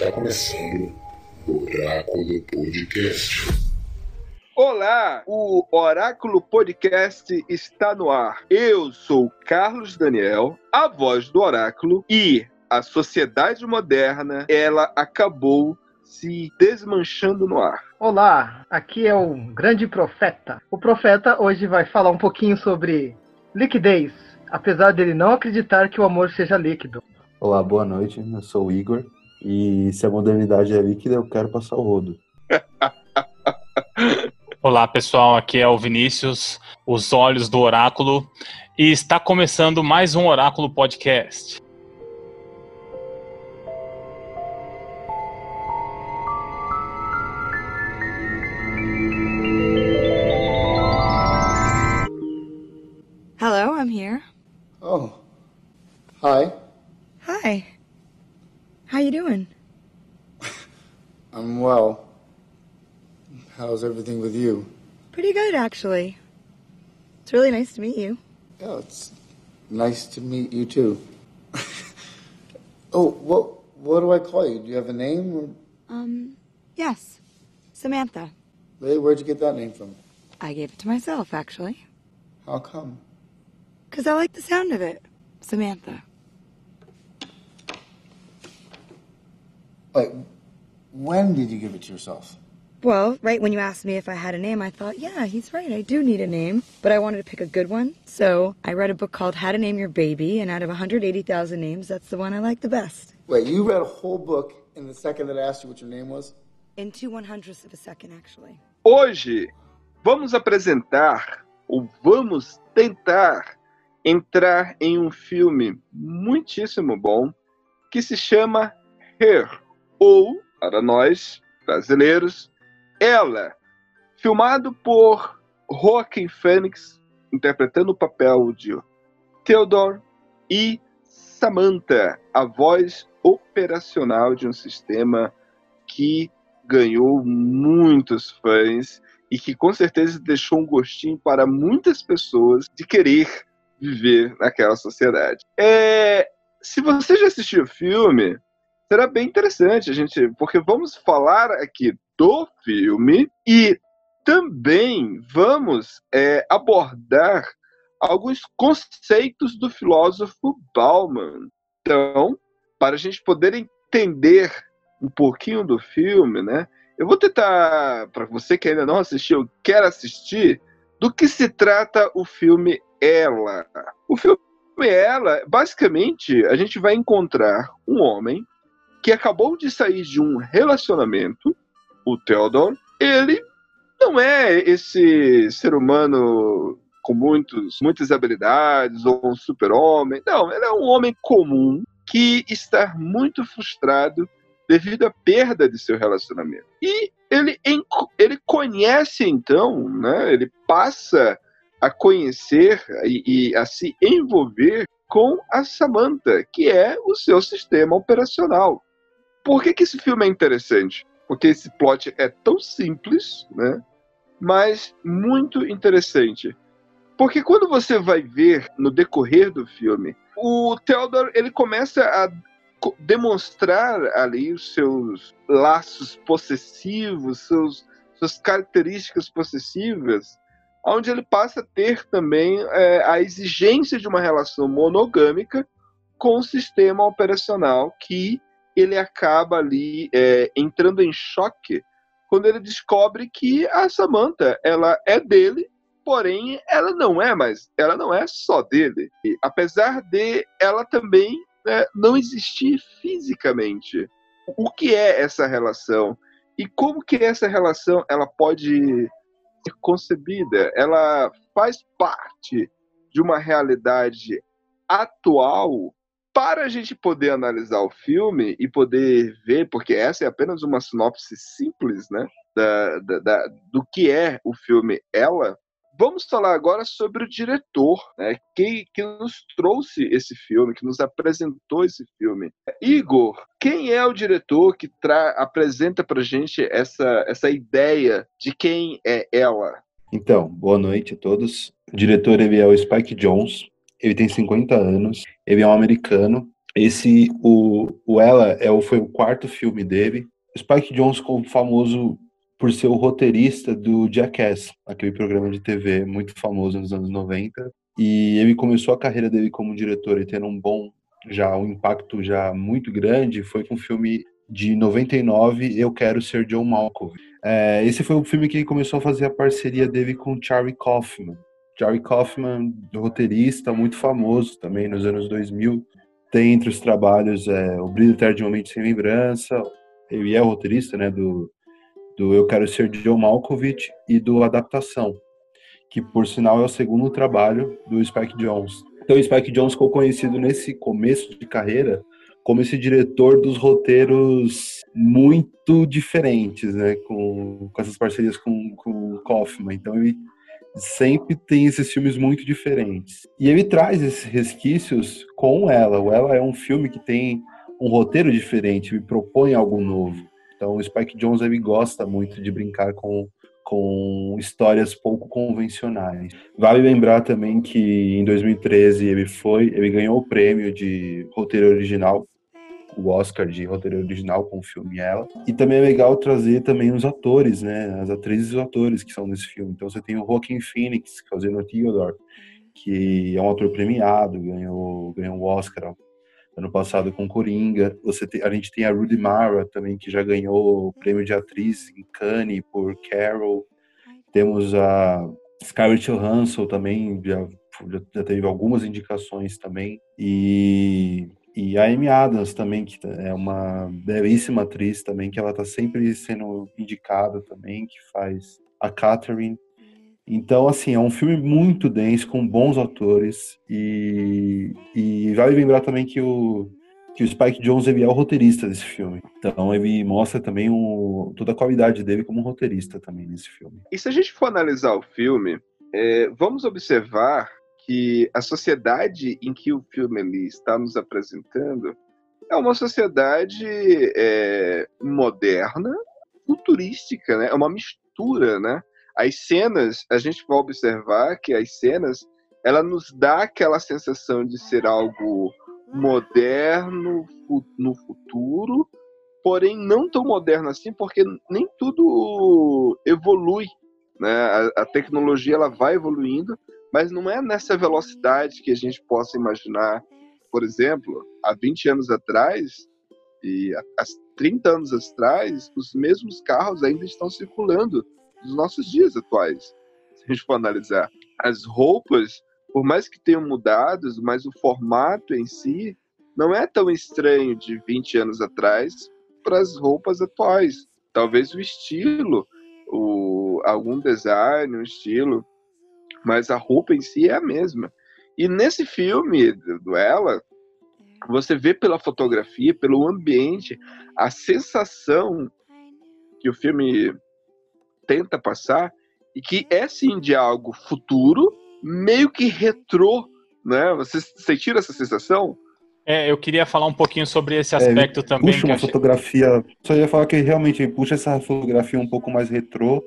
Está começando o Oráculo Podcast. Olá, o Oráculo Podcast está no ar. Eu sou Carlos Daniel, a voz do Oráculo, e a sociedade moderna, ela acabou se desmanchando no ar. Olá, aqui é o grande profeta. O profeta hoje vai falar um pouquinho sobre liquidez, apesar dele não acreditar que o amor seja líquido. Olá, boa noite. Eu sou o Igor. E se a modernidade é líquida, eu quero passar o rodo. Olá, pessoal. Aqui é o Vinícius, os olhos do oráculo. E está começando mais um Oráculo Podcast. Hello, I'm here. Oh. Hi. Hi. How you doing? I'm well. How's everything with you? Pretty good, actually. It's really nice to meet you. Yeah, it's nice to meet you too. oh, what what do I call you? Do you have a name? Or, Um, yes. Samantha. hey, where'd you get that name from? I gave it to myself, actually. How come? Because I like the sound of it. Samantha. Like, when did you give it to yourself? Well, right when you asked me if I had a name, I thought, yeah, he's right. I do need a name. But I wanted to pick a good one. So I read a book called How to Name Your Baby, and out of 180,000 names, that's the one I like the best. Wait, you read a whole book in the second that I asked you what your name was? In two one hundredths of a second, actually. Hoje vamos apresentar ou vamos tentar entrar em um filme muitíssimo bom que se chama Her, ou, para nós brasileiros, Ela, filmado por Joaquin Phoenix, interpretando o papel de Theodore, e Samantha, a voz operacional de um sistema que ganhou muitos fãs e que com certeza deixou um gostinho para muitas pessoas de querer viver naquela sociedade. É, se você já assistiu o filme, será bem interessante a gente, porque vamos falar aqui do filme e também vamos é, abordar alguns conceitos do filósofo Bauman. Então, para a gente poder entender um pouquinho do filme, né? Eu vou tentar, para você que ainda não assistiu, quer assistir, do que se trata o filme Ela. O filme Ela, basicamente, a gente vai encontrar um homem que acabou de sair de um relacionamento, o Theodore. Ele não é esse ser humano com muitos, muitas habilidades ou um super-homem. Não, ele é um homem comum que está muito frustrado devido à perda de seu relacionamento. E ele, ele conhece então, né, ele passa a conhecer e, e, a se envolver com a Samantha, que é o seu sistema operacional. Por que, que esse filme é interessante? Porque esse plot é tão simples, né, mas muito interessante. Porque quando você vai ver no decorrer do filme, o Theodore ele começa a demonstrar ali os seus laços possessivos, seus, suas características possessivas, onde ele passa a ter também é, a exigência de uma relação monogâmica com o sistema operacional que ele acaba ali é, entrando em choque quando ele descobre que a Samantha ela é dele, porém ela não é mais, ela não é só dele. E, apesar de ela também né, não existir fisicamente. O que é essa relação? E como que essa relação ela pode ser concebida? Ela faz parte de uma realidade atual para a gente poder analisar o filme e poder ver, porque essa é apenas uma sinopse simples, né, da, da, da do que é o filme Ela, Vamos falar agora sobre o diretor, né, que, que nos trouxe esse filme, que nos apresentou esse filme. Igor, quem é o diretor que apresenta pra gente essa, essa ideia de quem é ela? Então, boa noite a todos. O diretor ele é o Spike Jones, ele tem 50 anos, ele é um americano, Esse, o, o Ela, é, foi o quarto filme dele. Spike Jonze ficou famoso por ser o roteirista do Jackass, aquele programa de TV muito famoso nos anos 90. E ele começou a carreira dele como diretor e tendo um bom, já um impacto já muito grande, foi com o filme de 99, Eu Quero Ser John Malkovich. É, esse foi o filme que ele começou a fazer a parceria dele com Charlie Kaufman. Charlie Kaufman, roteirista muito famoso também nos anos 2000, tem entre os trabalhos é, O Brilho Eterno de uma Mente Sem Lembrança, ele é o roteirista né, do, do Eu Quero Ser John Malkovich e do Adaptação, que por sinal é o segundo trabalho do Spike Jonze. Então o Spike Jonze ficou conhecido nesse começo de carreira como esse diretor dos roteiros muito diferentes, né, com, com essas parcerias com, com o Kaufman. Então ele sempre tem esses filmes muito diferentes. E ele traz esses resquícios com ela. O Ela é um filme que tem um roteiro diferente, me propõe algo novo. Então o Spike Jonze ele gosta muito de brincar com com histórias pouco convencionais. Vale lembrar também que em 2013 ele foi, ele ganhou o prêmio de roteiro original, o Oscar de roteiro original com o filme Ela. E também é legal trazer também os atores, né, as atrizes e os atores que são nesse filme. Então você tem o Joaquin Phoenix, que é o Theodore, que é um ator premiado, ganhou ganhou o Oscar ano passado com Coringa. Você tem, a gente tem a Rudy Mara também, que já ganhou o prêmio de atriz em Cannes por Carol. Temos a Scarlett Johansson também, já, já teve algumas indicações também. E, e a Amy Adams também, que é uma belíssima atriz também, que ela está sempre sendo indicada também, que faz a Catherine. Então, assim, é um filme muito denso, com bons atores, e, e vale lembrar também que o, que o Spike Jonze ele é o roteirista desse filme. Então, ele mostra também o, toda a qualidade dele como roteirista também nesse filme. E se a gente for analisar o filme, é, vamos observar que a sociedade em que o filme ali está nos apresentando é uma sociedade é, moderna, futurística, né? É uma mistura, né? as cenas, a gente vai observar que as cenas, ela nos dá aquela sensação de ser algo moderno no futuro, porém não tão moderno assim, porque nem tudo evolui, né? A, a tecnologia ela vai evoluindo, mas não é nessa velocidade que a gente possa imaginar. Por exemplo, há 20 anos atrás e há 30 anos atrás, os mesmos carros ainda estão circulando dos nossos dias atuais. Se a gente for analisar as roupas, por mais que tenham mudado, mas o formato em si não é tão estranho de 20 anos atrás para as roupas atuais. Talvez o estilo, o, algum design, um estilo, mas a roupa em si é a mesma. E nesse filme do Ela, você vê pela fotografia, pelo ambiente, a sensação que o filme tenta passar e que é sim de algo futuro, meio que retrô, né? Você sentiu essa sensação? É, eu queria falar um pouquinho sobre esse aspecto é, também. Puxa uma achei... fotografia. Só ia falar que realmente puxa essa fotografia um pouco mais retrô.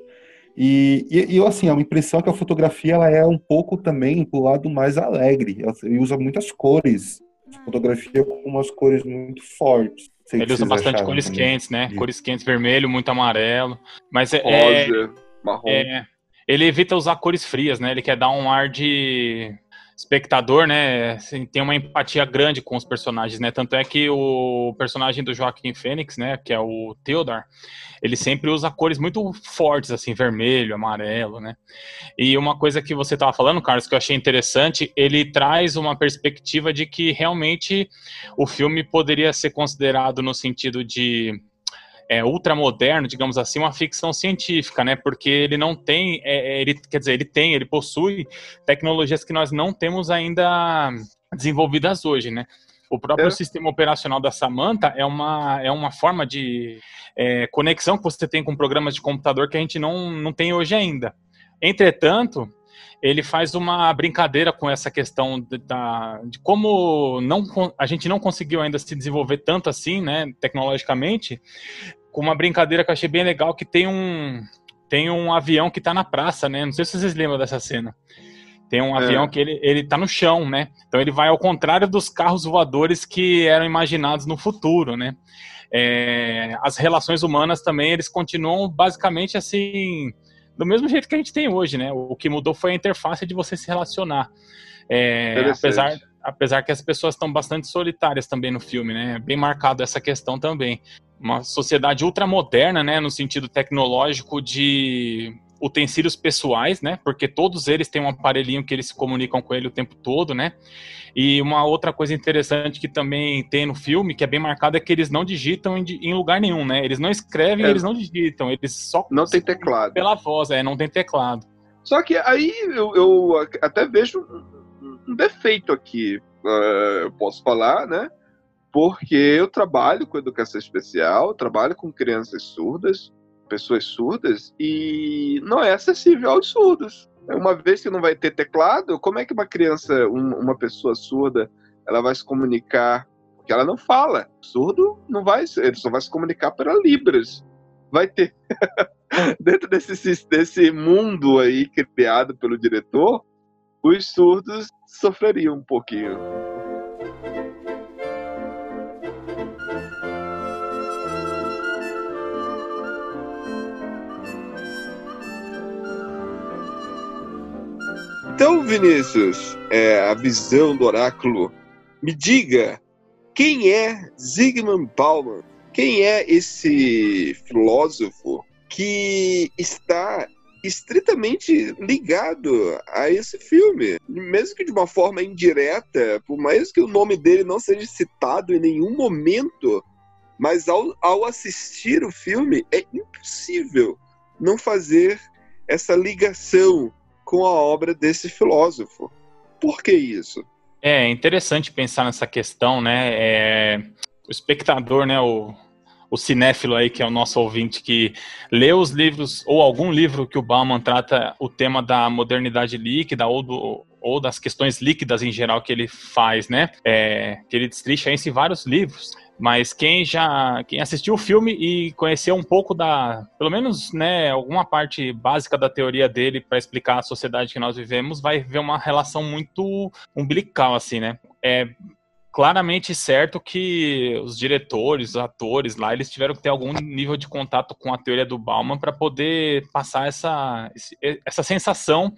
E, e, e, assim, a impressão é que a fotografia ela é um pouco também pro lado mais alegre. Ele usa muitas cores. Fotografia com umas cores muito fortes. Sei Ele usa bastante cores também. quentes, né? Cores quentes, vermelho, muito amarelo. Mas é, Rosa, marrom. É, ele evita usar cores frias, né? Ele quer dar um ar de espectador, né? Assim, tem uma empatia grande com os personagens, né? Tanto é que o personagem do Joaquim Fênix, né? Que é o Theodore, ele sempre usa cores muito fortes, assim, vermelho, amarelo, né? E uma coisa que você estava falando, Carlos, que eu achei interessante, ele traz uma perspectiva de que realmente o filme poderia ser considerado no sentido de é, ultramoderno, digamos assim, uma ficção científica, né? Porque ele não tem, é, ele, quer dizer, ele tem, ele possui tecnologias que nós não temos ainda desenvolvidas hoje, né? O próprio é. sistema operacional da Samantha é uma, é uma forma de é, conexão que você tem com programas de computador que a gente não, não tem hoje ainda. Entretanto, ele faz uma brincadeira com essa questão de, da, de como não, a gente não conseguiu ainda se desenvolver tanto assim, né, tecnologicamente, com uma brincadeira que eu achei bem legal, que tem um, tem um avião que está na praça, né, não sei se vocês lembram dessa cena. Tem um avião que ele, ele tá no chão, né? Então ele vai ao contrário dos carros voadores que eram imaginados no futuro, né? É, as relações humanas também, eles continuam basicamente assim, do mesmo jeito que a gente tem hoje, né? O que mudou foi a interface de você se relacionar. É, apesar, apesar que as pessoas estão bastante solitárias também no filme, né? Bem marcado essa questão também. Uma sociedade ultramoderna, né? No sentido tecnológico de utensílios pessoais, né? Porque todos eles têm um aparelhinho que eles se comunicam com ele o tempo todo, né? E uma outra coisa interessante que também tem no filme, que é bem marcado, é que eles não digitam em, lugar nenhum, né? Eles não escrevem, é. eles não digitam, eles só não tem teclado pela voz, é, não tem teclado. Só que aí eu, eu até vejo um defeito aqui, uh, eu posso falar, né? Porque eu trabalho com educação especial, trabalho com crianças surdas, pessoas surdas e não é acessível aos surdos. Uma vez que não vai ter teclado, como é que uma criança, um, uma pessoa surda, ela vai se comunicar? Porque ela não fala. Surdo não vai, ele só vai se comunicar para libras. Vai ter dentro desse desse mundo aí criado pelo diretor, os surdos sofreriam um pouquinho. Então, Vinícius, é, a visão do oráculo, me diga quem é Zygmunt Bauman? Quem é esse filósofo que está estritamente ligado a esse filme, mesmo que de uma forma indireta, por mais que o nome dele não seja citado em nenhum momento, mas ao, ao assistir o filme é impossível não fazer essa ligação com a obra desse filósofo. Por que isso? É interessante pensar nessa questão, né? É, o espectador, né? O, o cinéfilo aí, que é o nosso ouvinte, que lê os livros, ou algum livro que o Bauman trata o tema da modernidade líquida, ou, do, ou das questões líquidas em geral que ele faz, né? É, que ele destrincha isso em vários livros. Mas quem já quem assistiu o filme e conheceu um pouco da, pelo menos, né, alguma parte básica da teoria dele para explicar a sociedade que nós vivemos, vai ver uma relação muito umbilical assim, né? É claramente certo que os diretores, os atores lá, eles tiveram que ter algum nível de contato com a teoria do Bauman para poder passar essa, essa sensação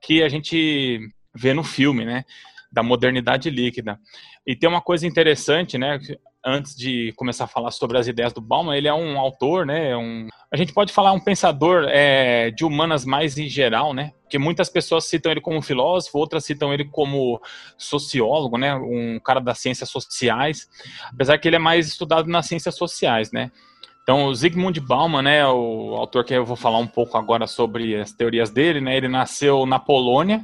que a gente vê no filme, né? Da modernidade líquida. E tem uma coisa interessante, né? Antes de começar a falar sobre as ideias do Bauman, ele é um autor, né? Um, a gente pode falar um pensador é, de humanas mais em geral, né? Porque muitas pessoas citam ele como filósofo, outras citam ele como sociólogo, né? Um cara das ciências sociais, apesar que ele é mais estudado nas ciências sociais, né? Então, o Zygmunt Bauman, né, o autor que eu vou falar um pouco agora sobre as teorias dele, né? Ele nasceu na Polônia,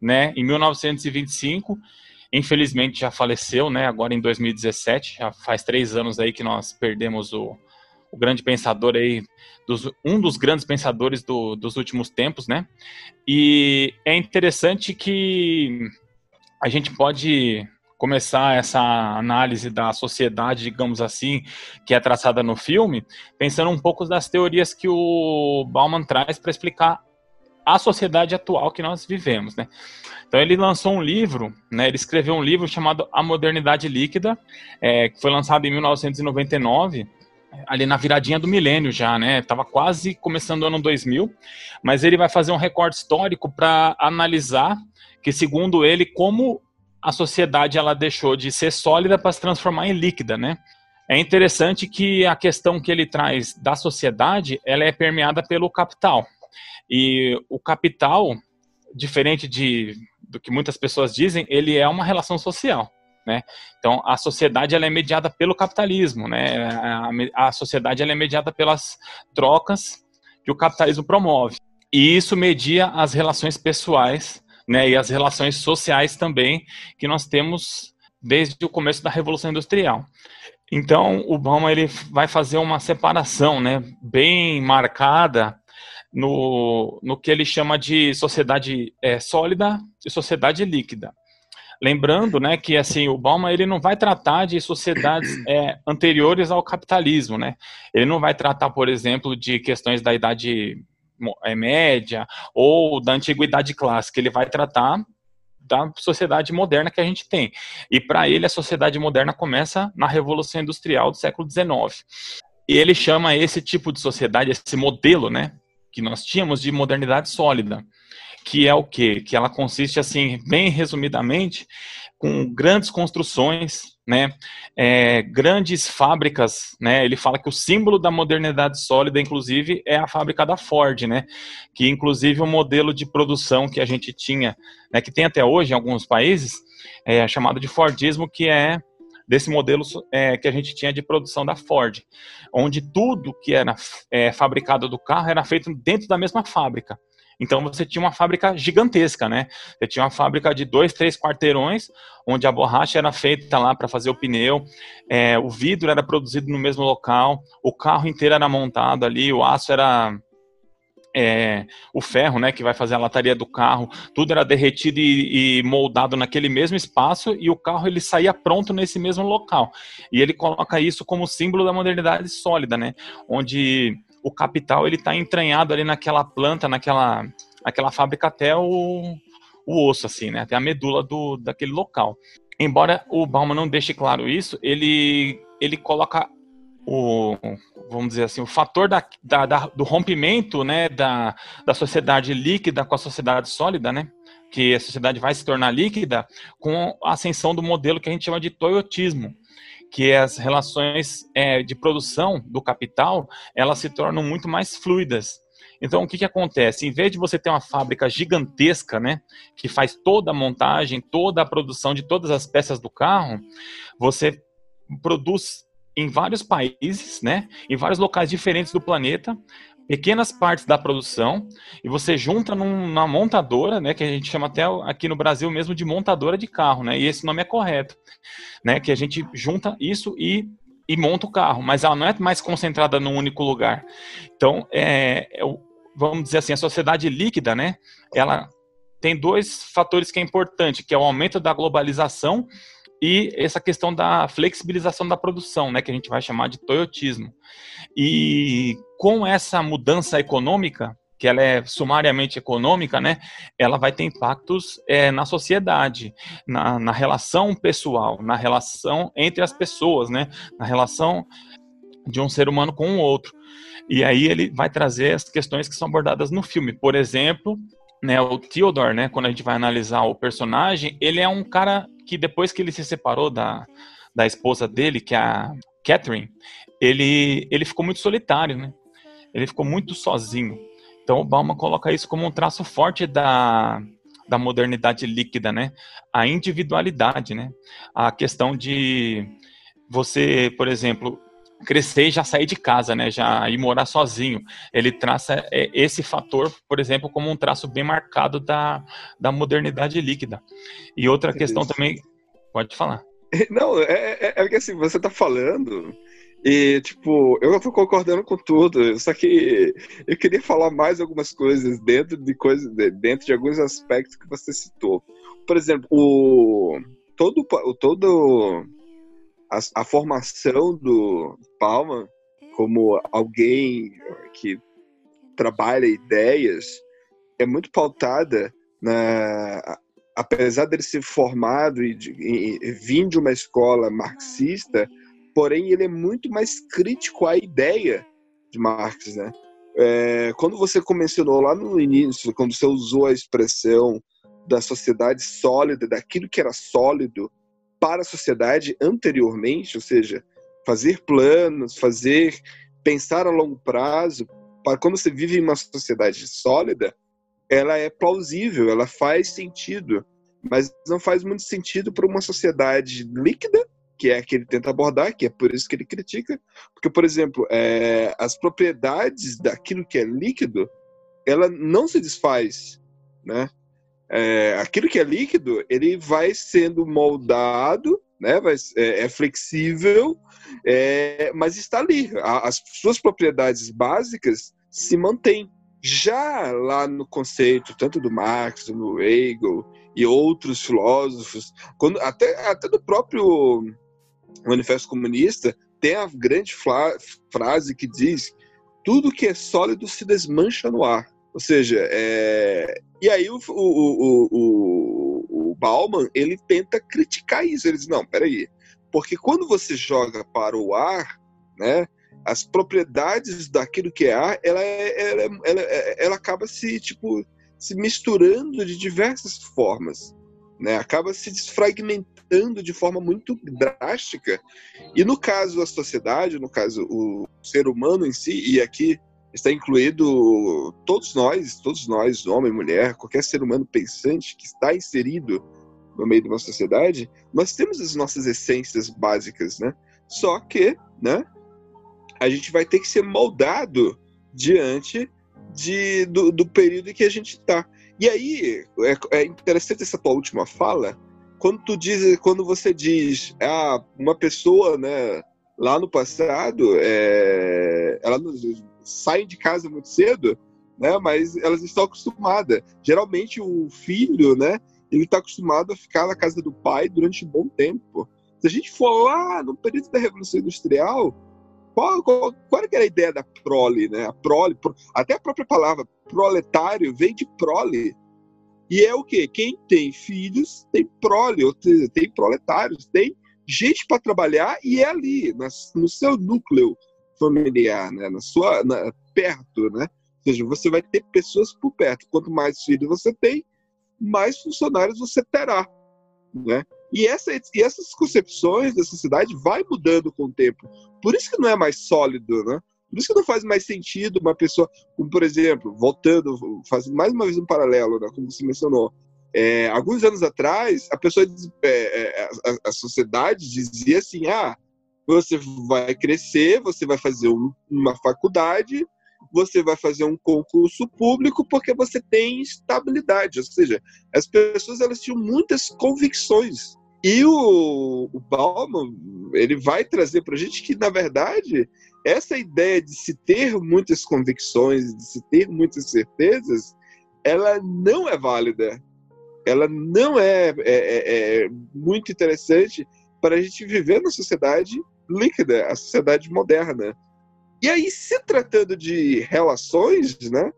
né, em 1925 Infelizmente já faleceu, né? Agora em 2017, já faz três anos aí que nós perdemos o, o grande pensador aí, dos, um dos grandes pensadores do, dos últimos tempos, né? E é interessante que a gente pode começar essa análise da sociedade, digamos assim, que é traçada no filme, pensando um pouco das teorias que o Bauman traz para explicar a sociedade atual que nós vivemos, né? Então ele lançou um livro, né? Ele escreveu um livro chamado A Modernidade Líquida, é, que foi lançado em 1999, ali na viradinha do milênio já, né? Tava quase começando o ano 2000, mas ele vai fazer um recorte histórico para analisar que, segundo ele, como a sociedade ela deixou de ser sólida para se transformar em líquida, né? É interessante que a questão que ele traz da sociedade, ela é permeada pelo capital. E o capital, diferente de, do que muitas pessoas dizem, ele é uma relação social. Né? Então, a sociedade ela é mediada pelo capitalismo, né? a, a sociedade ela é mediada pelas trocas que o capitalismo promove. E isso media as relações pessoais né? e as relações sociais também que nós temos desde o começo da Revolução Industrial. Então, o Bauman ele vai fazer uma separação né, bem marcada no, no que ele chama de sociedade é, sólida e sociedade líquida. Lembrando, né, que assim o Bauman ele não vai tratar de sociedades é, anteriores ao capitalismo, né? Ele não vai tratar, por exemplo, de questões da idade é, média ou da antiguidade clássica. Ele vai tratar da sociedade moderna que a gente tem. E para ele, a sociedade moderna começa na Revolução Industrial do século XIX. E ele chama esse tipo de sociedade, esse modelo, né, que nós tínhamos de modernidade sólida, que é o quê? Que ela consiste, assim, bem resumidamente, com grandes construções, né, é, grandes fábricas, né, ele fala que o símbolo da modernidade sólida, inclusive, é a fábrica da Ford, né, que inclusive o modelo de produção que a gente tinha, né, que tem até hoje em alguns países, é chamado de Fordismo, que é desse modelo é, que a gente tinha de produção da Ford, onde tudo que era é, fabricado do carro era feito dentro da mesma fábrica. Então você tinha uma fábrica gigantesca, né? Você tinha uma fábrica de dois, três quarteirões, onde a borracha era feita lá para fazer o pneu, é, o vidro era produzido no mesmo local, o carro inteiro era montado ali, o aço era é, o ferro, né, que vai fazer a lataria do carro, tudo era derretido e, e, moldado naquele mesmo espaço e o carro ele saía pronto nesse mesmo local. E ele coloca isso como símbolo da modernidade sólida, né, onde o capital ele está entranhado ali naquela planta, naquela, naquela fábrica até o, o osso, assim, né? Até a medula do, daquele local. Embora o Bauman não deixe claro isso, ele, ele coloca o, vamos dizer assim, o fator da, da, da, do rompimento né, da, da sociedade líquida com a sociedade sólida, né? Que a sociedade vai se tornar líquida com a ascensão do modelo que a gente chama de toyotismo, que as relações é, de produção do capital elas se tornam muito mais fluidas. Então, o que, que acontece? Em vez de você ter uma fábrica gigantesca, né, que faz toda a montagem, toda a produção de todas as peças do carro, você produz em vários países, né, em vários locais diferentes do planeta, pequenas partes da produção e você junta numa montadora, né, que a gente chama até aqui no Brasil mesmo de montadora de carro, né, e esse nome é correto, né, que a gente junta isso e, e monta o carro, mas ela não é mais concentrada num único lugar. Então, é, é vamos dizer assim, a sociedade líquida, né, ela tem dois fatores que é importante, que é o aumento da globalização e essa questão da flexibilização da produção, né, que a gente vai chamar de toyotismo. E com essa mudança econômica, que ela é sumariamente econômica, né, ela vai ter impactos é, na sociedade, na, na, relação pessoal, na relação entre as pessoas, né, na relação de um ser humano com o outro. E aí ele vai trazer as questões que são abordadas no filme. Por exemplo, né, o Theodore, né, quando a gente vai analisar o personagem, ele é um cara que depois que ele se separou da, da esposa dele, que é a Catherine, ele, ele ficou muito solitário, né? Ele ficou muito sozinho. Então o Bauman coloca isso como um traço forte da, da modernidade líquida, né? A individualidade, né? A questão de você, por exemplo, crescer e já sair de casa, né? Já ir morar sozinho. Ele traça é, esse fator, por exemplo, como um traço bem marcado da, da modernidade líquida. E outra questão também, pode falar. Não, é, é, é que assim, você tá falando e, tipo, eu tô concordando com tudo, só que eu queria falar mais algumas coisas dentro de coisas, dentro de alguns aspectos que você citou. Por exemplo, o todo todo a, a formação do Palma como alguém que trabalha ideias é muito pautada na apesar dele ser formado e, e, e vir de uma escola marxista, porém ele é muito mais crítico à ideia de Marx, né? É, quando você mencionou lá no início, quando você usou a expressão da sociedade sólida, daquilo que era sólido, para a sociedade anteriormente, ou seja, fazer planos, fazer pensar a longo prazo, para quando você vive em uma sociedade sólida, ela é plausível, ela faz sentido, mas não faz muito sentido para uma sociedade líquida, que é a que ele tenta abordar, que é por isso que ele critica, porque, por exemplo, é, as propriedades daquilo que é líquido, ela não se desfaz, né? É, aquilo que é líquido, ele vai sendo moldado, né, vai, é, é flexível, é, mas está ali. as suas propriedades básicas se mantêm. Já lá no conceito, tanto do Marx, do Hegel e outros filósofos, quando, até, até do próprio Manifesto Comunista, tem a grande frase que diz tudo que é sólido se desmancha no ar. Ou seja, é... e aí o, o, o, o, Bauman ele tenta criticar isso. Ele diz: não, peraí, porque quando você joga para o ar, né, as propriedades daquilo que é ar, ela, é, ela, ela, ela acaba se tipo se misturando de diversas formas, né? Acaba se desfragmentando de forma muito drástica. E no caso da sociedade, no caso o ser humano em si, e aqui está incluído todos nós, todos nós, homem, mulher, qualquer ser humano pensante que está inserido no meio de uma sociedade, nós temos as nossas essências básicas, né? Só que, né, a gente vai ter que ser moldado diante de, do, do período em que a gente está. E aí, é, é, interessante essa tua última fala, quando tu diz, quando você diz, ah, uma pessoa, né, lá no passado, é, ela sai de casa muito cedo, né, mas elas estão acostumadas. Geralmente o filho, né, ele está acostumado a ficar na casa do pai durante um bom tempo. Se a gente for lá no período da Revolução Industrial, qual, qual, qual era a ideia da prole, né? A prole, até a própria palavra proletário vem de prole. E é o quê? Quem tem filhos tem prole, ou tem proletários, tem gente para trabalhar e é ali, no seu núcleo familiar, né? na sua, na, perto, né? Ou seja, você vai ter pessoas por perto. Quanto mais filhos você tem, mais funcionários você terá, né? E, essa, e essas concepções da sociedade vai mudando com o tempo. Por isso que não é mais sólido, né? Por isso que não faz mais sentido uma pessoa, como por exemplo, voltando, fazendo mais uma vez um paralelo, né, como você mencionou, é, alguns anos atrás, a pessoa, é, é, a, a, sociedade dizia assim, ah, você vai crescer, você vai fazer um, uma faculdade, você vai fazer um concurso público porque você tem estabilidade, ou seja, as pessoas elas tinham muitas convicções e o, o Bauman, ele vai trazer para a gente que, na verdade, essa ideia de se ter muitas convicções, de se ter muitas certezas, ela não é válida. Ela não é, é, é, é muito interessante para a gente viver na sociedade líquida, a sociedade moderna. E aí, se tratando de relações, né?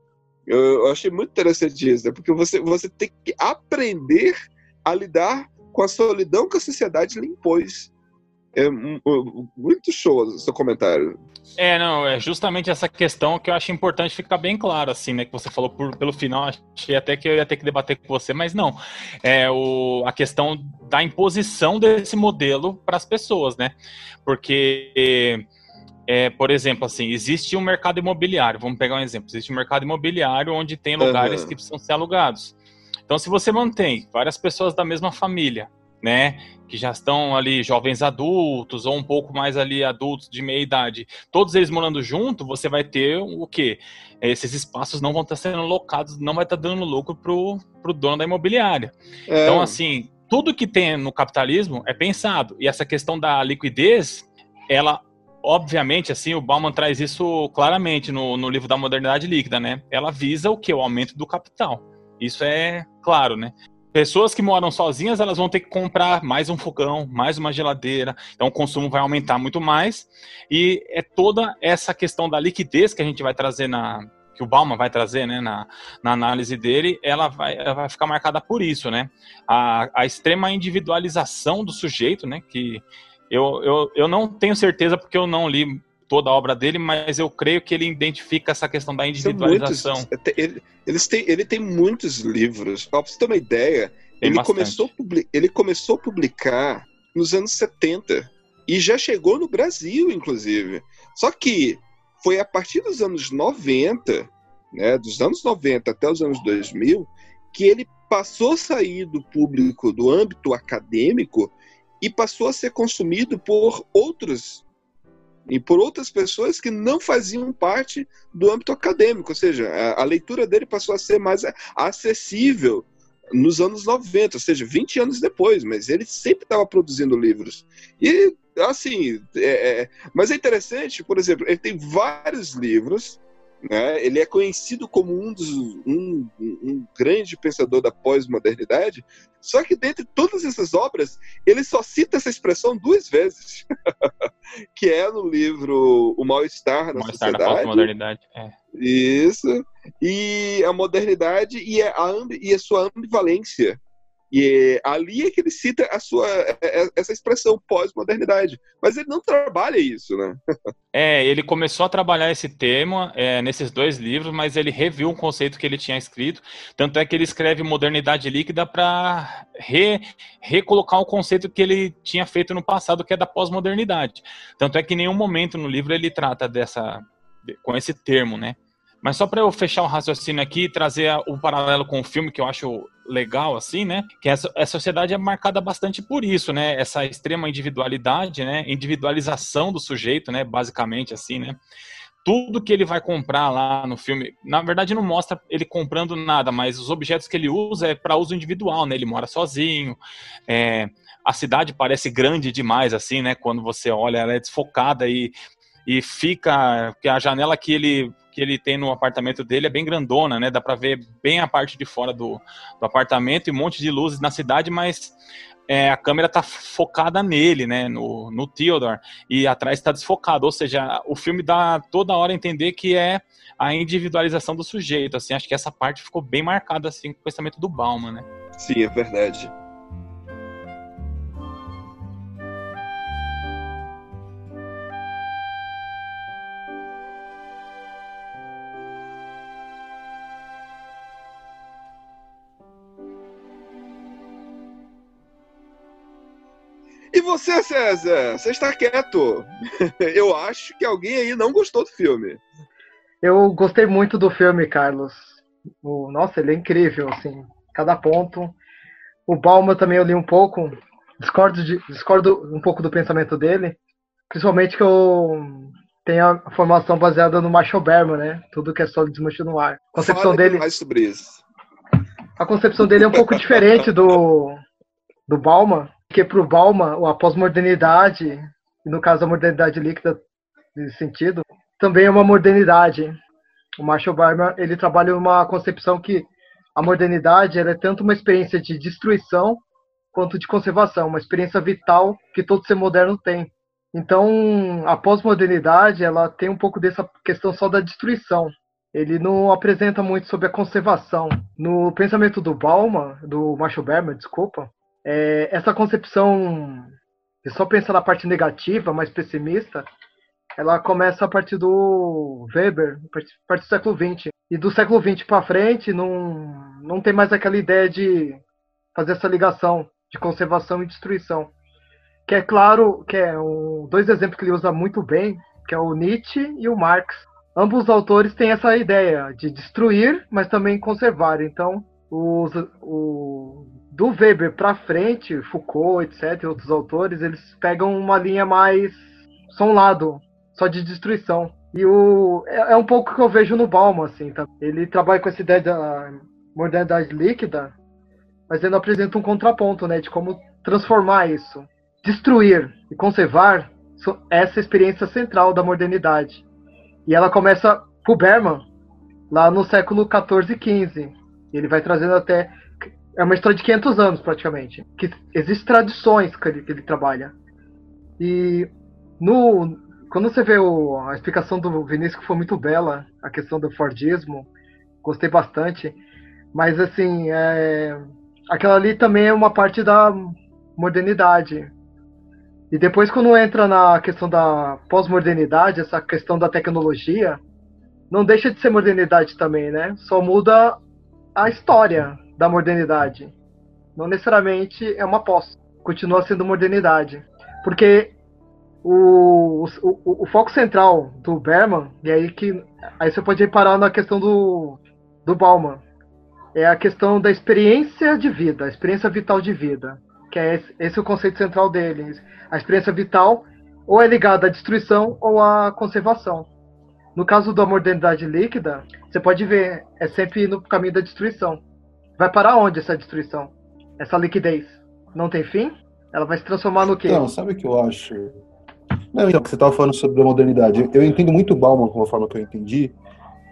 Eu, achei muito interessante isso, né, porque você, você tem que aprender a lidar com a solidão que a sociedade lhe impôs. É muito show o seu comentário. É, não, é justamente essa questão que eu acho importante ficar bem claro, assim, né? Que você falou por, pelo final, achei até que eu ia ter que debater com você, mas não. É o, a questão da imposição desse modelo para as pessoas, né? Porque, é, por exemplo, assim, existe um mercado imobiliário, vamos pegar um exemplo, existe um mercado imobiliário onde tem lugares uhum. que precisam ser alugados. Então, se você mantém várias pessoas da mesma família, né, que já estão ali jovens adultos ou um pouco mais ali adultos de meia idade, todos eles morando junto, você vai ter o quê? Esses espaços não vão estar sendo locados, não vai estar dando lucro pro, pro dono da imobiliária. É. Então, assim, tudo que tem no capitalismo é pensado. E essa questão da liquidez, ela obviamente, assim, o Bauman traz isso claramente no, no livro da modernidade líquida, né? Ela visa o que? O aumento do capital. Isso é claro, né? Pessoas que moram sozinhas, elas vão ter que comprar mais um fogão, mais uma geladeira, então o consumo vai aumentar muito mais. E é toda essa questão da liquidez que a gente vai trazer na, que o Bauman vai trazer né, na, na análise dele, ela vai, ela vai ficar marcada por isso, né? A, a extrema individualização do sujeito, né? Que eu, eu, eu não tenho certeza porque eu não li toda a obra dele, mas eu creio que ele identifica essa questão da individualização. Muitos, ele, eles têm, ele tem muitos livros. Pra você ter uma ideia, ele começou, ele começou a publicar nos anos 70 e já chegou no Brasil, inclusive. Só que foi a partir dos anos 90, né, dos anos 90 até os anos 2000, que ele passou a sair do público, do âmbito acadêmico, e passou a ser consumido por outros e por outras pessoas que não faziam parte do âmbito acadêmico, ou seja, a, a leitura dele passou a ser mais acessível nos anos 90, ou seja, 20 anos depois, mas ele sempre estava produzindo livros. E, assim, é, é, mas é interessante, por exemplo, ele tem vários livros Né? Ele é conhecido como um, dos, um, um grande pensador da pós-modernidade, só que dentre todas essas obras, ele só cita essa expressão duas vezes, que é no livro O Mal-Estar na Mal-estar na Sociedade. pós-modernidade. É. Isso. E a modernidade e a, e a sua ambivalência. E ali é que ele cita a sua, é- é- essa expressão pós-modernidade. Mas ele não trabalha isso, né? É, ele começou a trabalhar esse tema é, nesses dois livros, mas ele reviu um conceito que ele tinha escrito. Tanto é que ele escreve modernidade líquida para re, recolocar um conceito que ele tinha feito no passado, que é da pós-modernidade. Tanto é que em nenhum momento no livro ele trata dessa de- com esse termo, né? Mas só para eu fechar o raciocínio aqui e trazer o paralelo com o filme que eu acho legal, assim, né? Que essa, a sociedade é marcada bastante por isso, né? Essa extrema individualidade, né? Individualização do sujeito, né? Basicamente, assim, né? Tudo que ele vai comprar lá no filme, na verdade não mostra ele comprando nada, mas os objetos que ele usa é para uso individual, né? Ele mora sozinho, é, a cidade parece grande demais, assim, né? Quando você olha, ela é desfocada e, e fica. que a janela que ele, que ele tem no apartamento dele é bem grandona, né? Dá para ver bem a parte de fora do, do apartamento e um monte de luzes na cidade, mas é, a câmera tá focada nele, né? No, no Theodore, e atrás está desfocado. Ou seja, o filme dá toda hora a entender que é a individualização do sujeito. Assim, acho que essa parte ficou bem marcada assim com o pensamento do Bauman, né? Sim, é verdade. Você, César? Você está quieto. Eu acho que alguém aí não gostou do filme. Eu gostei muito do filme, Carlos. O, nossa, ele é incrível, assim, cada ponto. O Balma também eu li um pouco, discordo, de- discordo um pouco do pensamento dele, principalmente que eu tenho a formação baseada no Marshall Berman, né? Tudo que é sólido desmancha no ar. A concepção Fale dele, mais sobre isso. a concepção dele é um pouco diferente do do Bauman, porque pro Bauman a pós-modernidade, no caso a modernidade líquida nesse sentido, também é uma modernidade. O Marshall Berman, ele trabalha uma concepção que a modernidade é tanto uma experiência de destruição quanto de conservação, uma experiência vital que todo ser moderno tem. Então, a pós-modernidade, ela tem um pouco dessa questão só da destruição. Ele não apresenta muito sobre a conservação. No pensamento do Bauman, do Marshall Berman, desculpa, é, essa concepção de só pensar na parte negativa, mais pessimista, ela começa a partir do Weber, a partir, do século XX. E do século XX para frente, não, não tem mais aquela ideia de fazer essa ligação de conservação e destruição. Que é claro, que é um, dois exemplos que ele usa muito bem, que é o Nietzsche e o Marx. Ambos os autores têm essa ideia de destruir, mas também conservar. Então, os, o, do Weber para frente, Foucault, etc., e outros autores, eles pegam uma linha mais só um lado, só de destruição. E o é, é um pouco que eu vejo no Bauman, assim, tá? Ele trabalha com essa ideia da modernidade líquida, mas ele apresenta um contraponto, né, de como transformar isso. Destruir e conservar essa experiência central da modernidade. E ela começa pro Berman, lá no século 14 e 15. E ele vai trazendo até. É uma história de 500 anos, praticamente. Que existem tradições que ele, que ele trabalha. E no, quando você vê o- a explicação do Vinícius, que foi muito bela, a questão do Fordismo, gostei bastante. Mas, assim, é, aquela ali também é uma parte da modernidade. E depois, quando entra na questão da pós-modernidade, essa questão da tecnologia, não deixa de ser modernidade também, né? Só muda a história da modernidade. Não necessariamente é uma pós. Continua sendo modernidade. Porque o, o, o foco central do Berman, e aí que aí você pode reparar na questão do, do Bauman, é a questão da experiência de vida, a experiência vital de vida. Que é esse, esse é o conceito central dele. A experiência vital ou é ligada à destruição ou à conservação. No caso da modernidade líquida, você pode ver, é sempre no caminho da destruição. Vai parar onde essa destruição? Essa liquidez? Não tem fim? Ela vai se transformar no quê? Não, sabe o que eu acho? Não, então, você estava falando sobre a modernidade. Eu, entendo muito Bauman, como a forma que eu entendi,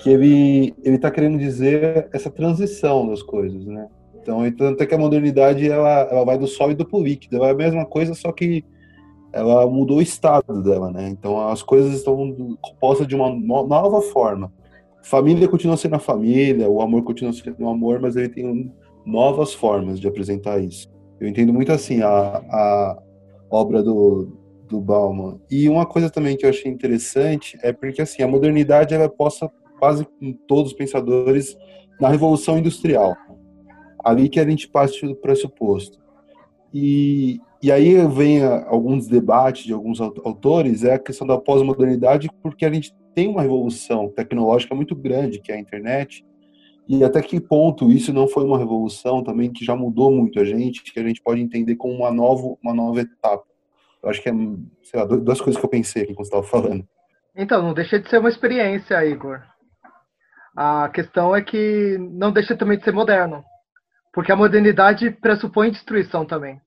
que ele ele está querendo dizer essa transição das coisas, né? Então, tanto é que a modernidade ela, ela vai do sólido para o líquido, ela é a mesma coisa, só que ela mudou o estado dela, né? Então as coisas estão compostas de uma nova forma. Família continua sendo a família, o amor continua sendo o amor, mas ele tem novas formas de apresentar isso. Eu entendo muito assim a, a obra do, do Bauman. E uma coisa também que eu achei interessante é porque assim a modernidade ela é posta quase em todos os pensadores na Revolução Industrial. Ali que a gente parte do pressuposto. E, e aí vem alguns debates de alguns autores, é a questão da pós-modernidade, porque a gente tem uma revolução tecnológica muito grande, que é a internet, e até que ponto isso não foi uma revolução também que já mudou muito a gente, que a gente pode entender como uma nova, uma nova etapa. Eu acho que é, sei lá, duas coisas que eu pensei você estava falando. Então, não deixa de ser uma experiência, Igor. A questão é que não deixa também de ser moderno. Porque a modernidade pressupõe destruição também.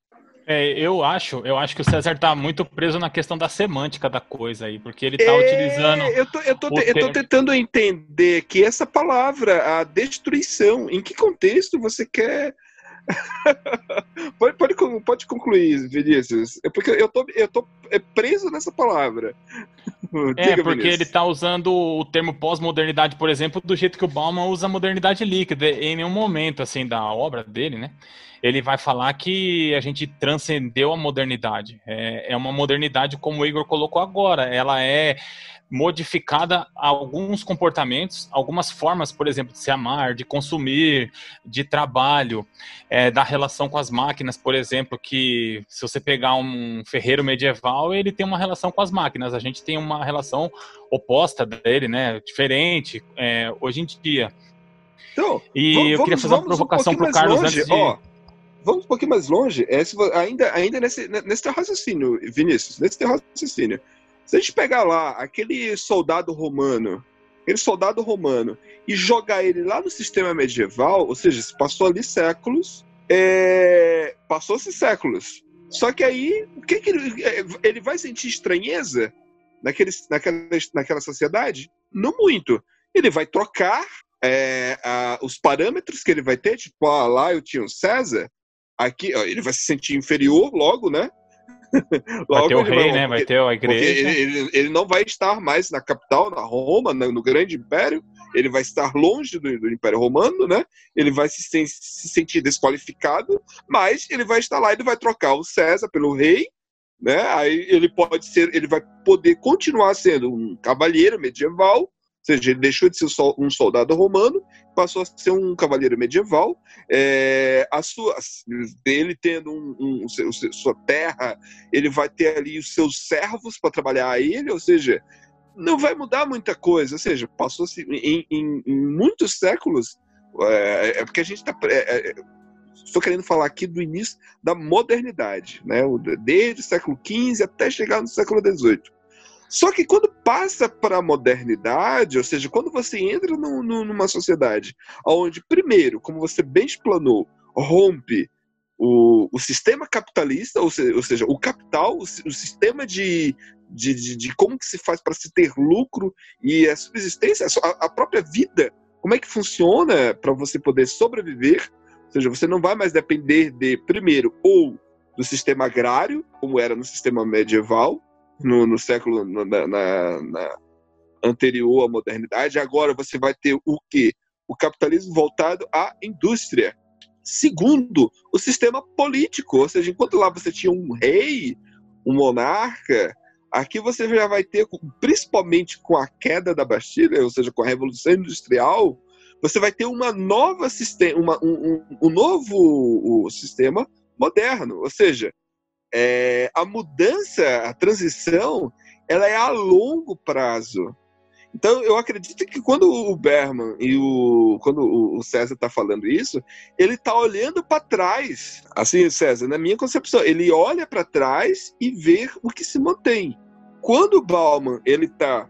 É, eu acho, eu acho que o César tá muito preso na questão da semântica da coisa aí, porque ele tá é, utilizando. Eu tô, eu, tô, eu tô tentando entender que essa palavra, a destruição, em que contexto você quer. pode, pode, pode concluir, Vinícius. É porque eu tô, eu tô preso nessa palavra. É, Diga, porque Vinícius. ele tá usando o termo pós-modernidade, por exemplo, do jeito que o Bauman usa a modernidade líquida. Em nenhum momento, assim, da obra dele, né? ele vai falar que a gente transcendeu a modernidade. É, é uma modernidade, como o Igor colocou agora, ela é modificada alguns comportamentos, algumas formas, por exemplo, de se amar, de consumir, de trabalho, é, da relação com as máquinas, por exemplo, que se você pegar um ferreiro medieval, ele tem uma relação com as máquinas, a gente tem uma relação oposta dele, né, diferente, é, hoje em dia. Então, e vamos, eu queria fazer uma provocação um para o Carlos longe. antes de... Oh vamos um pouquinho mais longe, é, ainda, ainda nesse, nesse teu raciocínio, Vinícius, nesse teu raciocínio. Se a gente pegar lá aquele soldado romano, aquele soldado romano, e jogar ele lá no sistema medieval, ou seja, se passou ali séculos, é, passou-se séculos. Só que aí, o que, que ele, é, ele vai sentir estranheza naquele, naquela, naquela sociedade? Não muito. Ele vai trocar é, a, os parâmetros que ele vai ter, tipo, ah, lá eu tinha o César, Aqui, ele vai se sentir inferior logo, né? vai ter o rei, vai, né? Vai ter a igreja. Ele, ele, ele, não vai estar mais na capital, na Roma, no, no grande império. Ele vai estar longe do, do Império Romano, né? Ele vai se, se sentir desqualificado, mas ele vai estar lá, ele vai trocar o César pelo rei, né? Aí ele pode ser, ele vai poder continuar sendo um cavalheiro medieval, seja, ele deixou de ser um soldado romano, passou a ser um cavaleiro medieval. É, a sua, ele tendo um, um, sua terra, ele vai ter ali os seus servos para trabalhar a ele, ou seja, não vai mudar muita coisa. Ou seja, passou-se em, em, em, muitos séculos. É, é porque a gente está. É, é, estou querendo falar aqui do início da modernidade, né? desde o século XV até chegar no século XVIII. Só que quando passa para a modernidade, ou seja, quando você entra no, no, numa sociedade onde, primeiro, como você bem explanou, rompe o, o sistema capitalista, ou seja, ou seja o capital, o, o sistema de, de, de, de, como que se faz para se ter lucro e a subsistência, a, a própria vida, como é que funciona para você poder sobreviver, ou seja, você não vai mais depender de, primeiro, ou do sistema agrário, como era no sistema medieval, no, no século na, na, na, anterior à modernidade. Agora você vai ter o que? O capitalismo voltado à indústria. Segundo, o sistema político, ou seja, enquanto lá você tinha um rei, um monarca, aqui você já vai ter, principalmente com a queda da Bastilha, ou seja, com a Revolução Industrial, você vai ter uma nova sistema, uma, um, um, um novo sistema moderno, ou seja, é, a mudança, a transição, ela é a longo prazo. Então, eu acredito que quando o Berman e o quando o César está falando isso, ele está olhando para trás. Assim, César, na minha concepção, ele olha para trás e vê o que se mantém. Quando o Bauman ele está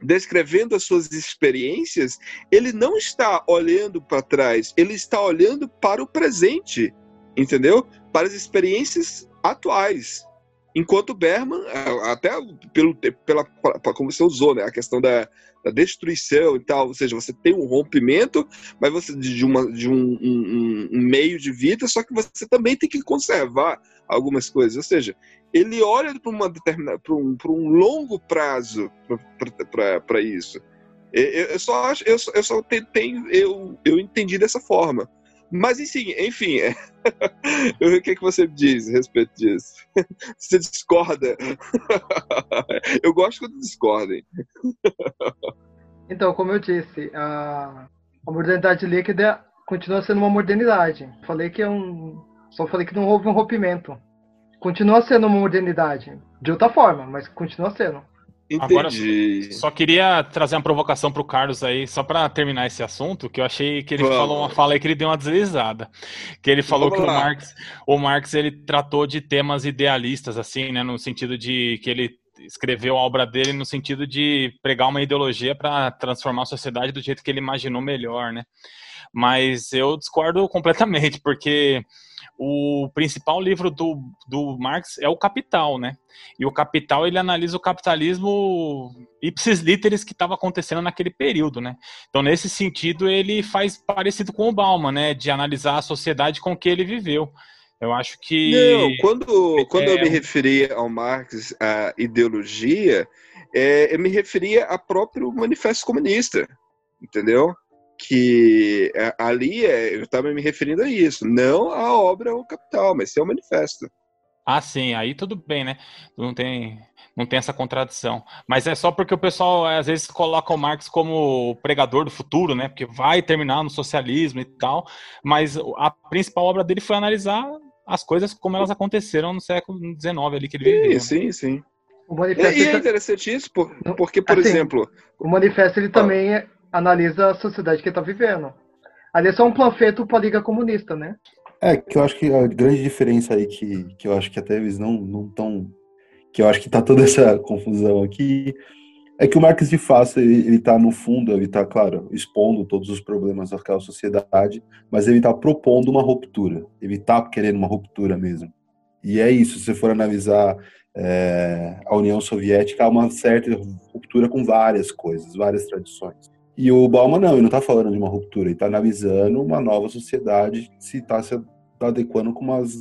descrevendo as suas experiências, ele não está olhando para trás, ele está olhando para o presente, entendeu? Para as experiências atuais. Enquanto Berman, até pelo, pela, como você usou, né, a questão da, da destruição e tal, ou seja, você tem um rompimento, mas você de, uma, de um, um, um, meio de vida, só que você também tem que conservar algumas coisas, ou seja, ele olha para uma determinada, para um, um longo prazo para isso. Eu, eu, só acho, eu, eu só tenho, eu, eu entendi dessa forma. Mas enfim, enfim, é... o que, é que você diz a respeito disso? Você discorda? Eu gosto quando discordem. Então, como eu disse, a, a modernidade líquida continua sendo uma modernidade. Falei que é um. Só falei que não houve um rompimento. Continua sendo uma modernidade. De outra forma, mas continua sendo. Entendi. Agora, só queria trazer uma provocação para o Carlos aí, só para terminar esse assunto, que eu achei que ele Vamos. falou uma fala aí que ele deu uma deslizada. Que ele falou Vamos que o Marx, o Marx ele tratou de temas idealistas, assim, né, no sentido de que ele escreveu a obra dele no sentido de pregar uma ideologia para transformar a sociedade do jeito que ele imaginou melhor, né? Mas eu discordo completamente, porque o principal livro do, do Marx é o Capital, né? E o Capital ele analisa o capitalismo ipsis literis que estava acontecendo naquele período, né? Então nesse sentido ele faz parecido com o Bauman, né? De analisar a sociedade com que ele viveu. Eu acho que não. Quando é... quando eu me referia ao Marx, a ideologia, é, eu me referia a próprio Manifesto Comunista, entendeu? Que é, ali é, eu estava me referindo a isso, não a obra O Capital, mas sim ao manifesto. Ah, sim, aí tudo bem, né? Não tem, não tem essa contradição. Mas é só porque o pessoal às vezes coloca o Marx como pregador do futuro, né? Porque vai terminar no socialismo e tal. Mas a principal obra dele foi analisar as coisas como elas aconteceram no século XIX ali que ele viveu. Sim, sim, sim. O manifesto e, e é interessante isso, porque, por assim, exemplo. O manifesto ele também é, analisa a sociedade que está vivendo. Ali é só um panfleto para a Liga Comunista, né? É, que eu acho que a grande diferença aí que, que eu acho que até eles não não tão que eu acho que tá toda essa confusão aqui é que o Marx de fato ele, ele tá no fundo, ele tá, claro, expondo todos os problemas daquela sociedade, mas ele tá propondo uma ruptura. Ele tá querendo uma ruptura mesmo. E é isso, se você for analisar é, a União Soviética, há uma certa ruptura com várias coisas, várias tradições. E o Bauman não, ele não está falando de uma ruptura, ele está analisando uma nova sociedade se está se tá adequando com, umas,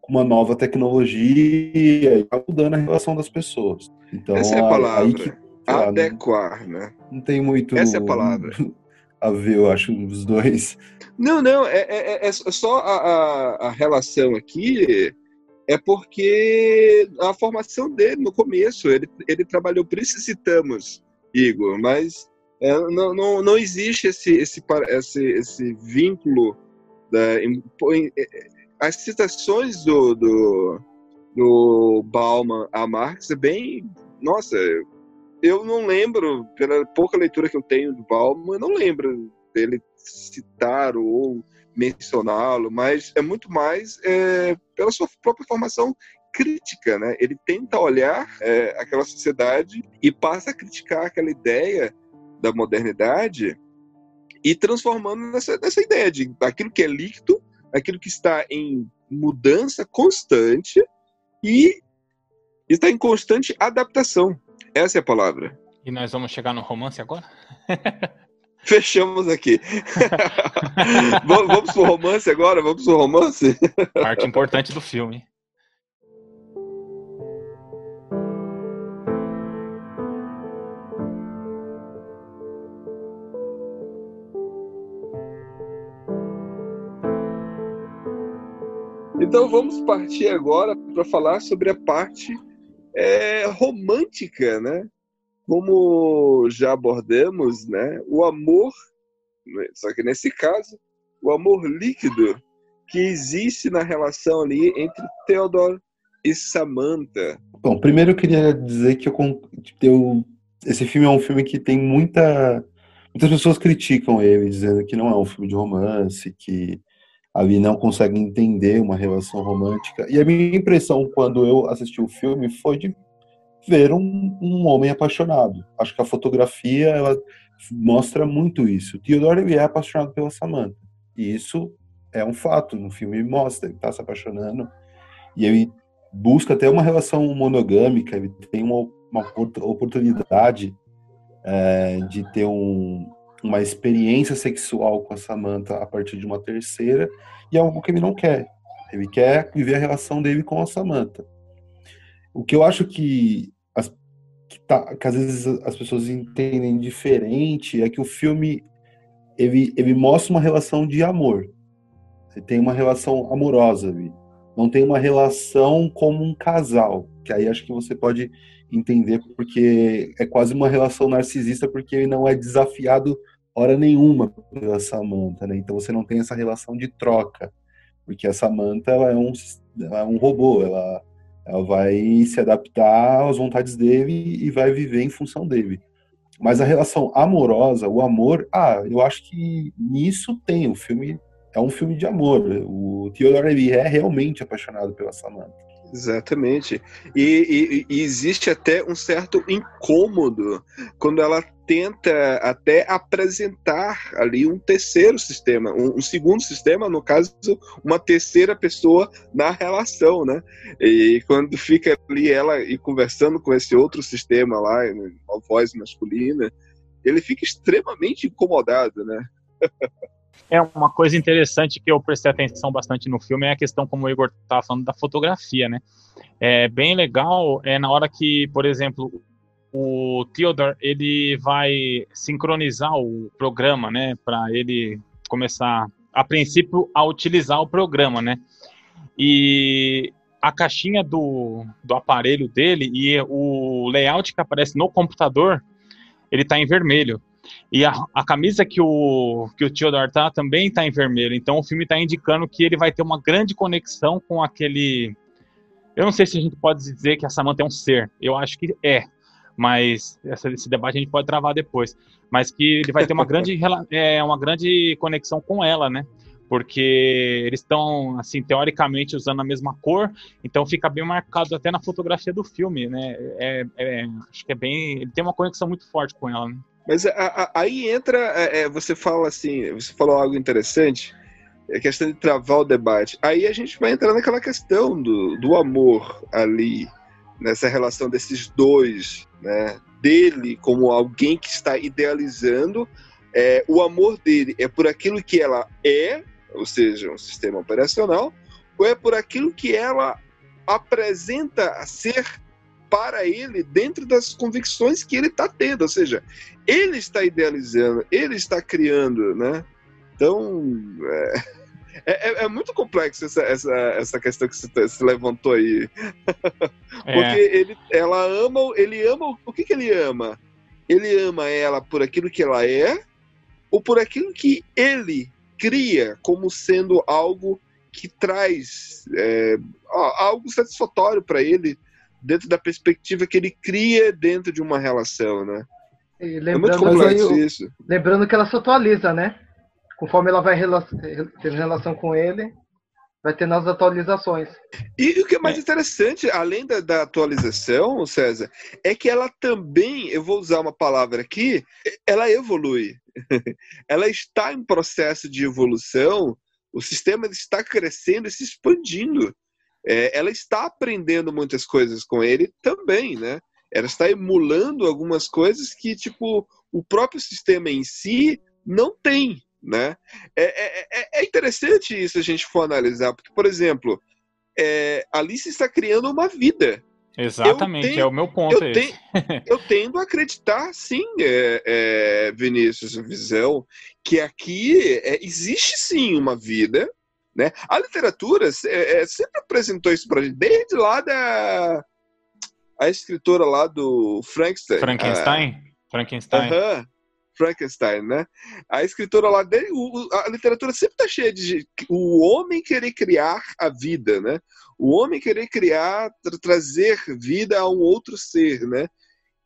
com uma nova tecnologia e está mudando a relação das pessoas. Então, Essa é a palavra. Aí que, lá, Adequar, não, né? Não tem muito. Essa é a palavra. A ver, eu acho, os dois. Não, não, é, é, é só a, a, a relação aqui é porque a formação dele no começo, ele, ele trabalhou, citamos, Igor, mas é, não, não, não existe esse, esse, esse, esse vínculo. Da, em, em, é, as citações do, do, do Bauman a Marx é bem. Nossa, eu não lembro, pela pouca leitura que eu tenho do Bauman, eu não lembro dele citar ou mencioná-lo, mas é muito mais é, pela sua própria formação crítica, né? Ele tenta olhar é, aquela sociedade e passa a criticar aquela ideia da modernidade e transformando nessa, nessa ideia de aquilo que é líquido, aquilo que está em mudança constante e está em constante adaptação. Essa é a palavra. E nós vamos chegar no romance agora? Fechamos aqui. vamos pro romance agora? Vamos pro romance? Parte importante do filme. Então vamos partir agora para falar sobre a parte é, romântica, né? Como já abordamos, né? O amor, só que nesse caso, o amor líquido que existe na relação ali entre Theodore e Samantha. Bom, primeiro eu queria dizer que eu, eu esse filme é um filme que tem muita muitas pessoas criticam ele dizendo que não é um filme de romance, que ali não consegue entender uma relação romântica. E a minha impressão quando eu assisti o filme foi de ver um, um homem apaixonado. Acho que a fotografia ela mostra muito isso. Theodore ele é apaixonado pela Samantha. E isso é um fato. No filme mostra, ele está se apaixonando. E ele busca até uma relação monogâmica, ele tem uma, uma oportunidade é, de ter um, uma experiência sexual com a Samantha a partir de uma terceira, e é algo que ele não quer. Ele quer viver a relação dele com a Samantha. O que eu acho que, as, que, tá, que às vezes as pessoas entendem diferente é que o filme ele, ele mostra uma relação de amor. Você tem uma relação amorosa ali. Não tem uma relação como um casal, que aí acho que você pode entender porque é quase uma relação narcisista porque ele não é desafiado hora nenhuma pela Samantha, né? Então você não tem essa relação de troca, porque a Samantha ela é um ela é um robô, ela ela vai se adaptar às vontades dele e vai viver em função dele. Mas a relação amorosa, o amor, ah, eu acho que nisso tem. O filme é um filme de amor. O Theodore ele é realmente apaixonado pela Samantha. Exatamente. E, e, e, existe até um certo incômodo quando ela tenta até apresentar ali um terceiro sistema, um, um, segundo sistema, no caso, uma terceira pessoa na relação, né? E quando fica ali ela e conversando com esse outro sistema lá, uma voz masculina, ele fica extremamente incomodado, né? É uma coisa interessante que eu prestei atenção bastante no filme é a questão, como o Igor estava falando, da fotografia, né? É bem legal é na hora que, por exemplo, o Theodore ele vai sincronizar o programa, né, para ele começar a princípio a utilizar o programa, né? E a caixinha do, do aparelho dele e o layout que aparece no computador, ele está em vermelho. E a, a, camisa que o, que o Theodore tá também está em vermelho. Então o filme está indicando que ele vai ter uma grande conexão com aquele. Eu não sei se a gente pode dizer que a Samantha é um ser. Eu acho que é. Mas essa, esse debate a gente pode travar depois. Mas que ele vai ter uma grande, é, uma grande conexão com ela, né? porque eles estão, assim, teoricamente usando a mesma cor, então fica bem marcado até na fotografia do filme, né? É, é, acho que é bem. Ele tem uma conexão muito forte com ela, né? Mas a, a, aí entra, é, é, você fala assim, você falou algo interessante, é a questão de travar o debate. Aí a gente vai entrar naquela questão do, do amor ali, nessa relação desses dois, né? Dele como alguém que está idealizando, é, o amor dele é por aquilo que ela é, ou seja, um sistema operacional, ou é por aquilo que ela apresenta a ser para ele dentro das convicções que ele está tendo, ou seja, ele está idealizando, ele está criando, né? Então, é, é, é, é muito complexo essa, essa, essa questão que você, se levantou aí. É. Porque ele, ela ama, ele ama, o que, que ele ama? Ele ama ela por aquilo que ela é ou por aquilo que ele cria como sendo algo que traz é, algo satisfatório para ele dentro da perspectiva que ele cria dentro de uma relação, né? E lembrando, é muito complexo eu, isso. Lembrando que ela se atualiza, né? Conforme ela vai ter relação com ele, vai ter novas atualizações. E o que é mais interessante, além da, da, atualização, César, é que ela também, eu vou usar uma palavra aqui, ela evolui. ela está em processo de evolução, o sistema está crescendo e se expandindo é, ela está aprendendo muitas coisas com ele também, né? Ela está emulando algumas coisas que, tipo, o próprio sistema em si não tem, né? É, é, é, é interessante isso a gente for analisar, porque, por exemplo, é, Alice está criando uma vida. Exatamente, tenho, é o meu ponto. Eu, tenho, eu tendo a acreditar, sim, é, é, Vinícius Visão, que aqui é, existe sim uma vida, né? A literatura é, é, sempre apresentou isso para gente, desde lá da a escritora lá do Frankenstein. Frankenstein? A... Frankenstein. Uh -huh. Frankenstein, né? A escritora lá dele, a literatura sempre está cheia de o homem querer criar a vida, né? O homem querer criar, tra trazer vida a um outro ser, né?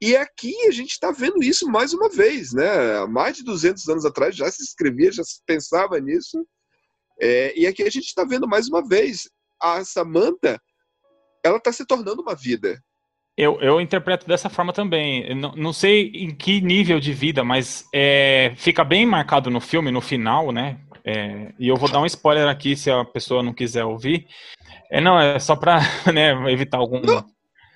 E aqui a gente está vendo isso mais uma vez, né? Há mais de 200 anos atrás já se escrevia, já se pensava nisso, é, e aqui a gente está vendo mais uma vez a Samantha, ela está se tornando uma vida. Eu, eu interpreto dessa forma também. Não, não sei em que nível de vida, mas é, fica bem marcado no filme, no final, né? É, e eu vou dar um spoiler aqui se a pessoa não quiser ouvir. É, não, é só para né, evitar algum. Não,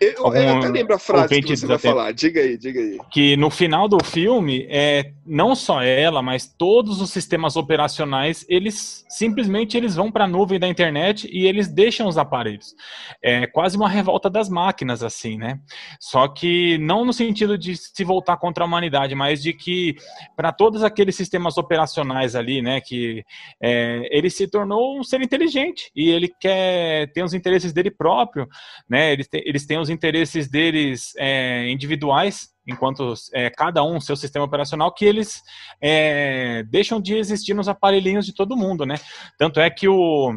eu, Algum eu até lembro a frase que você vai falar. Diga aí, diga aí. que no final do filme, é, não só ela, mas todos os sistemas operacionais, eles simplesmente eles vão para a nuvem da internet e eles deixam os aparelhos. É quase uma revolta das máquinas, assim, né? Só que não no sentido de se voltar contra a humanidade, mas de que para todos aqueles sistemas operacionais ali, né, que é, ele se tornou um ser inteligente e ele quer ter os interesses dele próprio, né? Eles, te- eles têm os interesses deles é, individuais, enquanto é, cada um seu sistema operacional, que eles é, deixam de existir nos aparelhinhos de todo mundo, né? Tanto é que o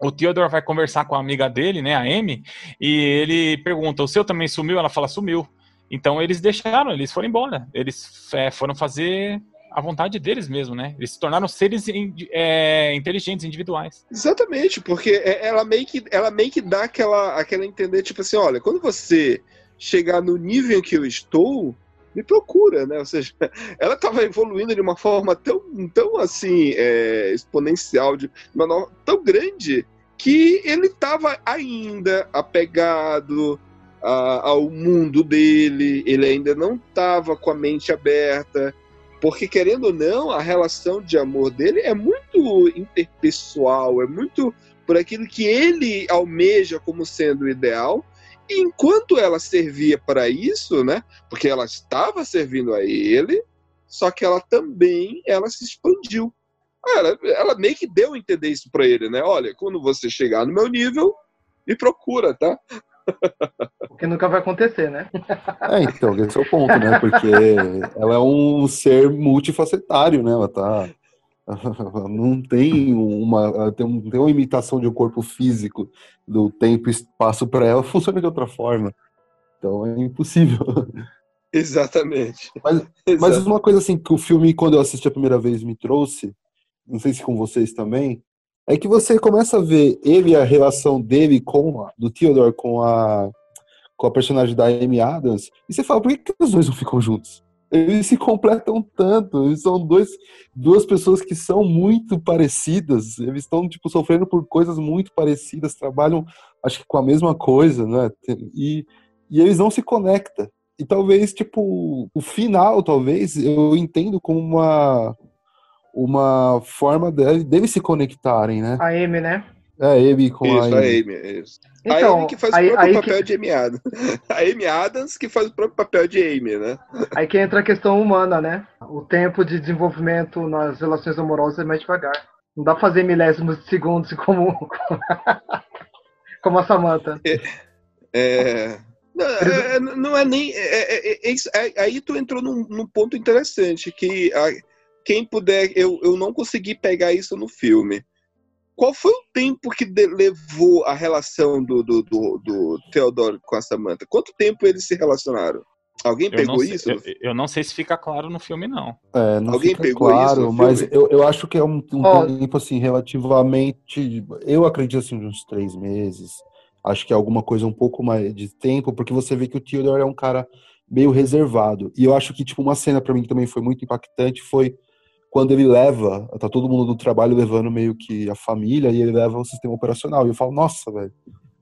o Theodore vai conversar com a amiga dele, né, a Amy, e ele pergunta: "O seu também sumiu?" Ela fala: "Sumiu". Então eles deixaram, eles foram embora. Eles é, foram fazer a vontade deles mesmo, né? Eles se tornaram seres é, inteligentes, individuais. Exatamente, porque é- ela meio que, ela meio que dá aquela, aquela entender, tipo assim, olha, quando você chegar no nível que eu estou, me procura, né? Ou seja, ela estava evoluindo de uma forma tão, tão assim, é, exponencial, de uma no- tão grande, que ele estava ainda apegado a- ao mundo dele, ele ainda não estava com a mente aberta, porque, querendo ou não, a relação de amor dele é muito interpessoal, é muito por aquilo que ele almeja como sendo o ideal. E enquanto ela servia para isso, né? Porque ela estava servindo a ele, só que ela também ela se expandiu. Ela, ela meio que deu a entender isso para ele, né? Olha, quando você chegar no meu nível, me procura, tá? O que nunca vai acontecer, né? É, então, esse é o ponto, né? Porque ela é um ser multifacetário, né? Ela tá. ela não tem uma, ela tem, um- tem uma imitação de um corpo físico do tempo e espaço para ela, funciona de outra forma. Então é impossível. Exatamente. Mas- Mas uma coisa assim que o filme, quando eu assisti a primeira vez, me trouxe, não sei se com vocês também, é que você começa a ver ele, a relação dele com a, do Theodore com a com a personagem da Amy Adams, e você fala, por que, que os dois não ficam juntos? Eles se completam tanto, eles são dois, duas pessoas que são muito parecidas, eles estão tipo sofrendo por coisas muito parecidas, trabalham acho que com a mesma coisa, né? E, e eles não se conectam. E talvez, tipo, o final, talvez, eu entendo como uma, uma forma dele, deles se conectarem, né? A Amy, né? É, ele com Isso, a a Amy. Amy. é Isso. a Então, Amy que faz aí, o próprio papel que, de Amy Adams. A Amy Adams que faz o próprio papel de Amy, né? aí que entra a questão humana, né? O tempo de desenvolvimento nas relações amorosas é mais devagar. Não dá pra fazer milésimos de segundos como, como a Samantha. É, não, é, não é nem. é- é- é- é isso- é- aí tu entrou num, num ponto interessante, que a- quem puder. Eu, eu não consegui pegar isso no filme. Qual foi o tempo que de- levou a relação do, do, do, do Theodore com a Samantha? Quanto tempo eles se relacionaram? Alguém pegou sei, isso? eu, eu não sei se fica claro no filme, não. É, não Alguém fica pegou isso claro, no mas filme? eu, eu acho que é um, um Ó. tempo, assim, relativamente. Eu acredito, assim, de uns três meses. Acho que é alguma coisa um pouco mais de tempo, porque você vê que o Theodore é um cara meio reservado. E eu acho que, tipo, uma cena pra mim que também foi muito impactante foi quando ele leva, tá todo mundo do trabalho levando meio que a família e ele leva o sistema operacional. E eu falo, nossa, velho.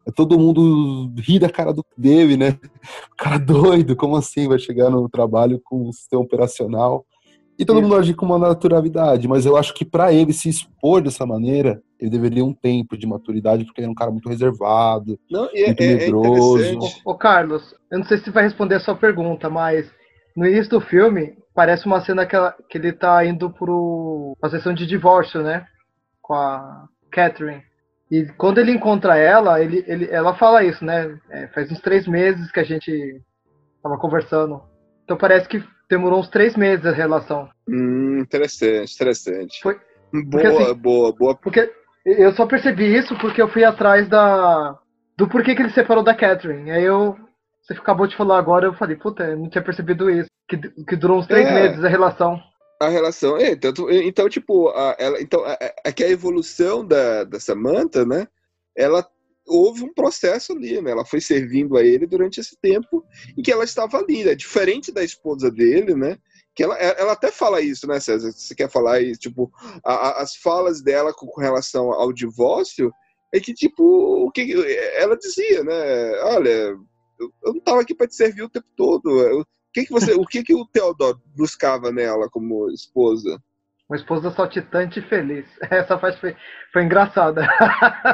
É todo mundo ri da cara do, dele, né? O cara doido, como assim vai chegar no trabalho com o sistema operacional? E todo Isso. mundo agir com uma naturalidade, mas eu acho que pra ele se expor dessa maneira, ele deveria um tempo de maturidade, porque ele é um cara muito reservado. Não, e é, Muito é- é medroso. interessante. Ô, ô, Carlos, eu não sei se vai responder a sua pergunta, mas no início do filme parece uma cena que, ela- que ele tá indo pro uma sessão de divórcio, né? Com a Catherine. E quando ele encontra ela, ele, ele, ela fala isso, né? É, faz uns três meses que a gente tava conversando. Então parece que demorou uns três meses a relação. Hum, interessante, interessante. Foi- Boa, porque, assim, boa, boa. Porque eu só percebi isso porque eu fui atrás da do porquê que ele separou da Catherine. Aí eu você acabou de falar agora, eu falei, puta, eu não tinha percebido isso. Que, que durou uns três É. meses a relação. A relação, é, tanto, então, tipo, a, ela, então, a, a- é que a evolução da, da Samantha, né, ela houve um processo ali, né, ela foi servindo a ele durante esse tempo em que ela estava ali, né, diferente da esposa dele, né, que ela, ela até fala isso, né, César? Você quer falar aí, tipo, a, a, as falas dela com, com, relação ao divórcio é que, tipo, o que ela dizia, né? Olha, eu, eu não estava aqui para te servir o tempo todo. Eu, que que você, o que que o Theodore buscava nela como esposa? Uma esposa saltitante e feliz. Essa parte foi, foi engraçada.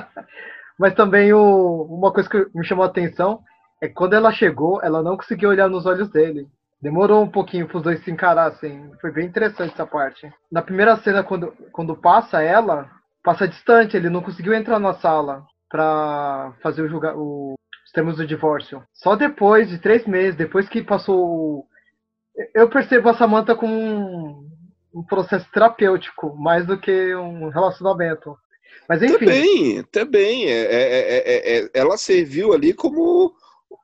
Mas também o, uma coisa que me chamou a atenção é que quando ela chegou, ela não conseguiu olhar nos olhos dele. Demorou um pouquinho para os dois se encarassem. Foi bem interessante essa parte. Na primeira cena, quando, quando passa ela, passa distante. Ele não conseguiu entrar na sala para fazer o, julga o, os termos do divórcio. Só depois de três meses, depois que passou. Eu percebo a Samantha como um, um processo terapêutico, mais do que um relacionamento. Mas enfim. Também, também. É, é, é, ela serviu ali como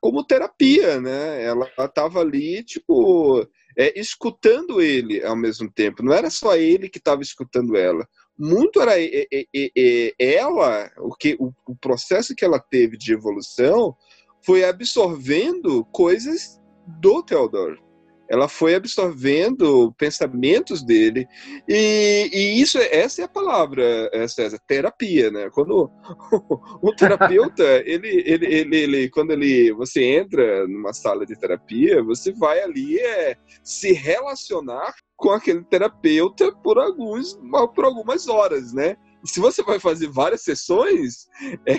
como terapia, né? Ela estava ali, tipo, é, escutando ele ao mesmo tempo. Não era só ele que estava escutando ela. Muito era é, é, ela, o que o, o processo que ela teve de evolução foi absorvendo coisas do Theodore. Ela foi absorvendo pensamentos dele e, e isso essa é a palavra é, César terapia né? Quando o, terapeuta ele, ele, ele, ele, quando ele você entra numa sala de terapia você vai ali é se relacionar com aquele terapeuta por alguns por algumas horas né se você vai fazer várias sessões, é,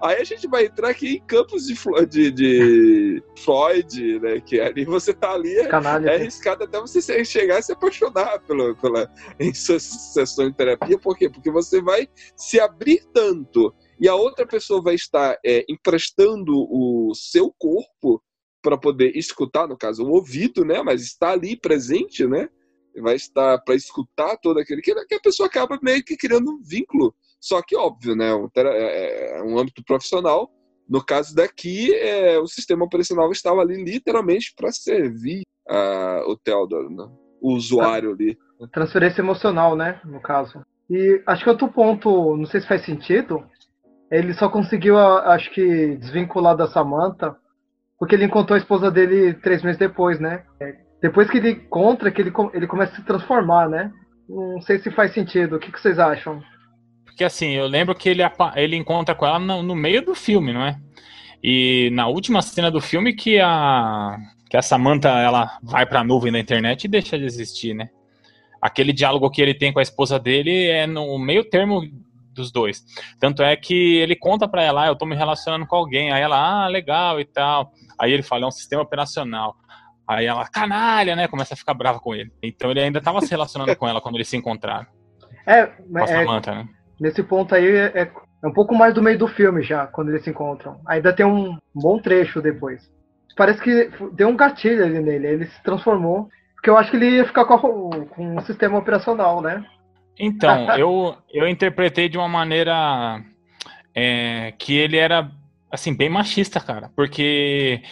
aí a gente vai entrar aqui em campos de, de, de Freud, né? Que ali você tá ali, é, é arriscado até você chegar e se apaixonar pela, pela, em suas sessões de terapia. Por quê? Porque você vai se abrir tanto e a outra pessoa vai estar é, emprestando o seu corpo para poder escutar, no caso, o ouvido, né? Mas está ali presente, né? Vai estar para escutar todo aquele que, a pessoa acaba meio que criando um vínculo. Só que, óbvio, né? Um, é, é um âmbito profissional. No caso daqui, é, o sistema operacional estava ali literalmente para servir uh, o Theodore, né? o usuário ali. Transferência emocional, né? No caso. E acho que outro ponto, não sei se faz sentido, ele só conseguiu, acho que, desvincular da Samantha, porque ele encontrou a esposa dele três meses depois, né? Depois que ele encontra, que ele, ele começa a se transformar, né? Não sei se faz sentido. O que, que vocês acham? Porque assim, eu lembro que ele, ele encontra com ela no, no, meio do filme, não é? E na última cena do filme que a que a Samantha ela vai para a nuvem da internet e deixa de existir, né? Aquele diálogo que ele tem com a esposa dele é no meio termo dos dois. Tanto é que ele conta para ela, ah, eu tô me relacionando com alguém. Aí ela, ah, legal e tal. Aí ele fala, é um sistema operacional. Aí ela, canalha, né? Começa a ficar brava com ele. Então ele ainda estava se relacionando com ela quando eles se encontraram. É, a é, Samantha, né? Nesse ponto aí é, é, um pouco mais do meio do filme já, quando eles se encontram. Ainda tem um bom trecho depois. Parece que deu um gatilho ali nele, ele se transformou. Porque eu acho que ele ia ficar com, a, com um sistema operacional, né? Então, eu, eu interpretei de uma maneira é, que ele era, assim, bem machista, cara. Porque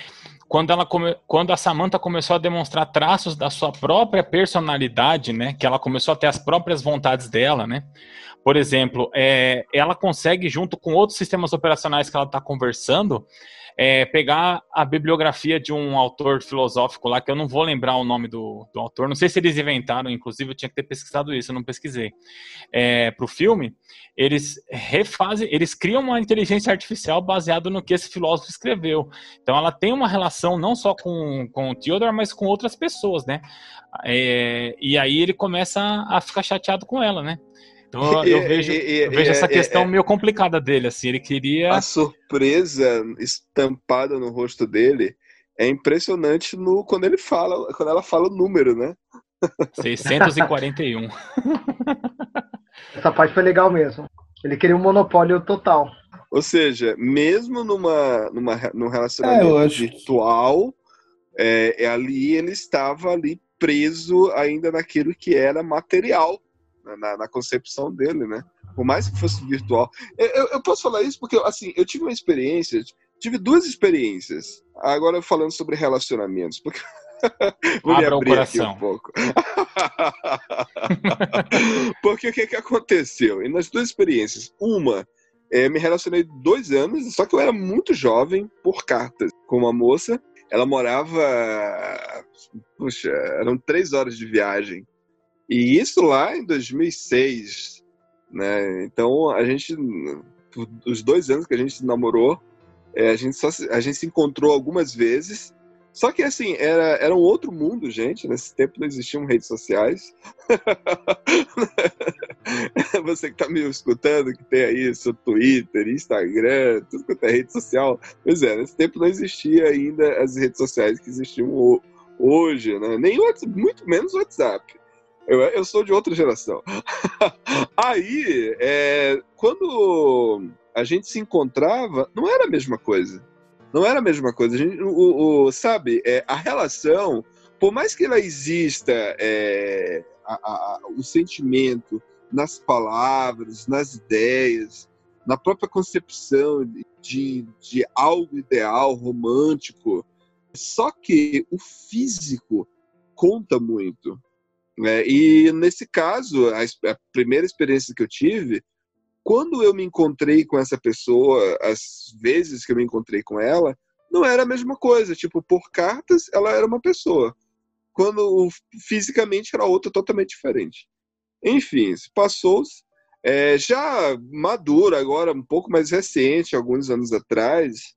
quando, ela come, quando a Samantha começou a demonstrar traços da sua própria personalidade, né, que ela começou a ter as próprias vontades dela, né, por exemplo, é, ela consegue, junto com outros sistemas operacionais que ela está conversando, é, pegar a bibliografia de um autor filosófico lá, que eu não vou lembrar o nome do, do autor, não sei se eles inventaram, inclusive eu tinha que ter pesquisado isso, eu não pesquisei, é, para o filme, eles refazem, eles criam uma inteligência artificial baseada no que esse filósofo escreveu. Então ela tem uma relação não só com, com o Theodore, mas com outras pessoas, né? É, e aí ele começa a ficar chateado com ela, né? Então eu vejo, eu vejo essa questão meio complicada dele, assim, ele queria... A surpresa estampada no rosto dele é impressionante no, quando ele fala, quando ela fala o número, né? 641. Essa parte foi legal mesmo. Ele queria um monopólio total. Ou seja, mesmo numa, numa, num relacionamento é, virtual, é, é, ali ele estava ali preso ainda naquilo que era material na, na, concepção dele, né? Por mais que fosse virtual. Eu, eu, posso falar isso porque, assim, eu tive uma experiência, tive duas experiências. Agora falando sobre relacionamentos, porque Vou Abra o coração. um pouco. Porque o que, que aconteceu? E nas duas experiências, uma, é, me relacionei dois anos, só que eu era muito jovem, por cartas, com uma moça, ela morava. Puxa, eram três horas de viagem. E isso lá em 2006, né? Então a gente, os dois anos que a gente namorou, é, a gente só se- a gente se encontrou algumas vezes. Só que assim era, era um outro mundo, gente. Nesse tempo não existiam redes sociais. Você que tá me escutando, que tem aí seu Twitter, Instagram, tudo quanto é rede social. Pois é, nesse tempo não existia ainda as redes sociais que existiam ho- hoje, né? Nem muito menos o WhatsApp. Eu, eu sou de outra geração. Aí, é, quando a gente se encontrava, não era a mesma coisa. Não era a mesma coisa. A gente, o, o- sabe, é, a relação, por mais que ela exista, é, a- a- o sentimento nas palavras, nas ideias, na própria concepção de, de algo ideal, romântico, só que o físico conta muito. Né? E nesse caso, a, a primeira experiência que eu tive, quando eu me encontrei com essa pessoa, as vezes que eu me encontrei com ela, não era a mesma coisa. Tipo, por cartas, ela era uma pessoa. Quando fisicamente era outra totalmente diferente. Enfim, se passou-se. É, já madura, agora um pouco mais recente, alguns anos atrás,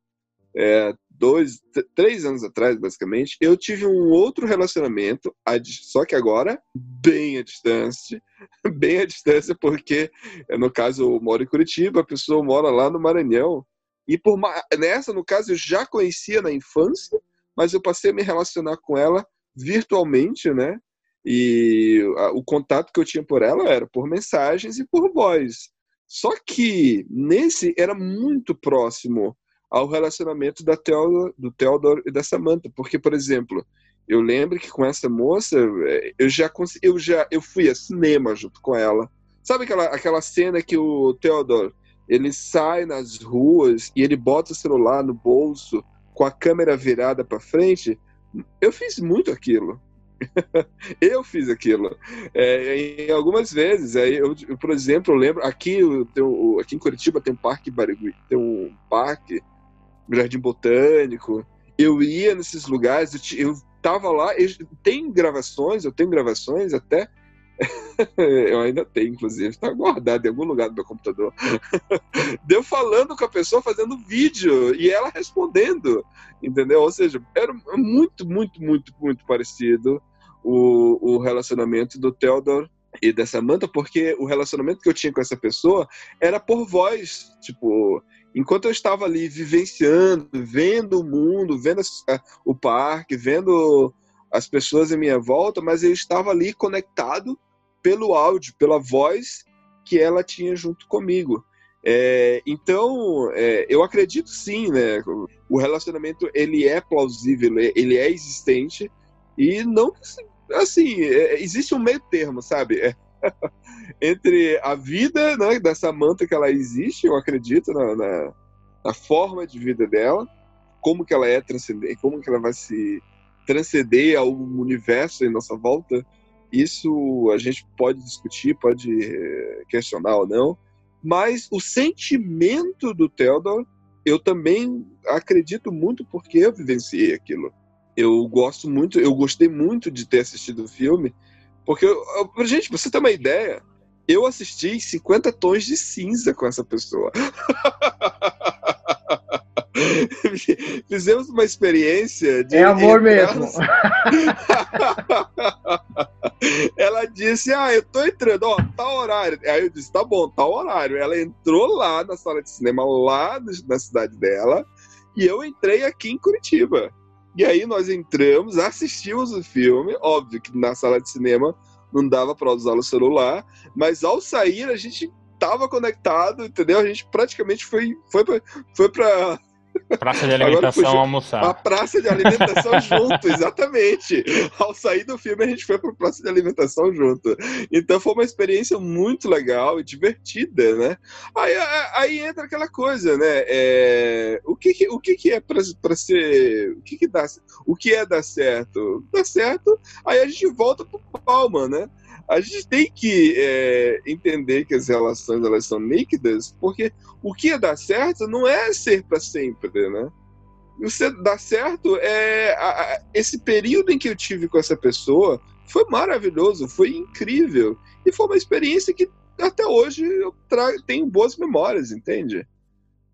é, dois, três anos atrás, basicamente, eu tive um outro relacionamento, só que agora bem à distância, bem à distância, porque eh, no caso eu moro em Curitiba, a pessoa mora lá no Maranhão, e por nessa, no caso, eu já conhecia na infância, mas eu passei a me relacionar com ela virtualmente, né? E o contato que eu tinha por ela era por mensagens e por voz. Só que nesse era muito próximo ao relacionamento da Theodore, do Theodore e da Samantha, porque por exemplo, eu lembro que com essa moça eh, eu já eu já eu fui a cinema junto com ela. Sabe aquela aquela cena que o Theodore ele sai nas ruas e ele bota o celular no bolso com a câmera virada para frente? Eu fiz muito aquilo. eu fiz aquilo. É, em algumas vezes, aí eu, eu, por exemplo, eu lembro aqui, eu tenho- aqui em Curitiba tem um parque Barigui, tem um parque, jardim botânico. Eu ia nesses lugares, eu, eu tava lá, eu, tem gravações, eu tenho gravações até. eu ainda tenho, inclusive, está guardado em algum lugar do meu computador. Deu falando com a pessoa, fazendo vídeo e ela respondendo, entendeu? Ou seja, era muito, muito, muito, muito parecido o, o relacionamento do Theodore e da Samantha, porque o relacionamento que eu tinha com essa pessoa era por voz. Tipo, enquanto eu estava ali vivenciando, vendo o mundo, vendo o parque, vendo as pessoas em minha volta, mas eu estava ali conectado pelo áudio, pela voz que ela tinha junto comigo. É, então, é, eu acredito sim, né? O relacionamento ele é plausível, ele é existente e não assim é, existe um meio termo, sabe? Entre a vida né, da Samantha que ela existe, eu acredito na, na, na forma de vida dela, como que ela é transcendente, como que ela vai se transcender ao universo em nossa volta. Isso a gente pode discutir, pode eh, questionar ou não, mas o sentimento do Theodore eu também acredito muito porque eu vivenciei aquilo. Eu gosto muito, eu gostei muito de ter assistido o filme, porque, gente, pra você ter uma ideia, eu assisti 50 tons de cinza com essa pessoa. Fizemos uma experiência de É amor entrar mesmo. Ela disse: Ah, eu tô entrando, ó, tá horário. Aí eu disse: Tá bom, tá horário. Ela entrou lá na sala de cinema, lá na cidade dela, e eu entrei aqui em Curitiba. E aí nós entramos, assistimos o filme. Óbvio que na sala de cinema não dava para usar o celular, mas ao sair a gente tava conectado, entendeu? A gente praticamente foi, foi, pra, foi pra Praça de Agora alimentação fugiu. almoçar. a praça de alimentação junto, exatamente. Ao sair do filme, a gente foi para praça de alimentação junto. Então foi uma experiência muito legal e divertida, né? Aí, aí- entra aquela coisa, né? É, o que, que- o que, que é para ser. O que, que dá, o que é dar certo? Dá certo, aí a gente volta pro palma, né? A gente tem que é, entender que as relações elas são líquidas, porque o que é dar certo não é ser para sempre, né? você dá certo, é, a- a- esse período em que eu tive com essa pessoa foi maravilhoso, foi incrível. E foi uma experiência que até hoje eu tenho boas memórias, entende?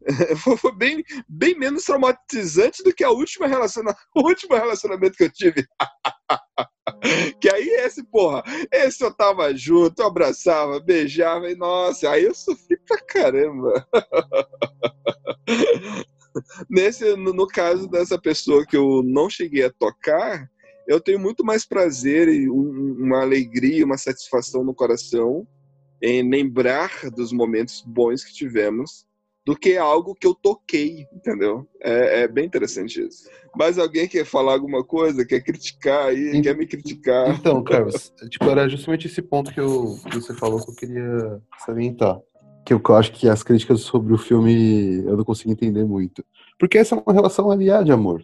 Foi bem, bem menos traumatizante do que a última relaciona... o último relacionamento que eu tive. que aí esse, porra, esse eu tava junto, eu abraçava, beijava, e nossa, aí eu sofri pra caramba. Nesse, no, no caso dessa pessoa que eu não cheguei a tocar, eu tenho muito mais prazer e um- uma alegria, uma satisfação no coração em lembrar dos momentos bons que tivemos do que algo que eu toquei, entendeu? É, é bem interessante isso. Mas alguém quer falar alguma coisa, quer criticar aí, Sim. quer me criticar? Então, Carlos, tipo, era justamente esse ponto que, eu, que você falou que eu queria salientar. Que eu, eu acho que as críticas sobre o filme eu não consigo entender muito. Porque essa é uma relação aliada de amor.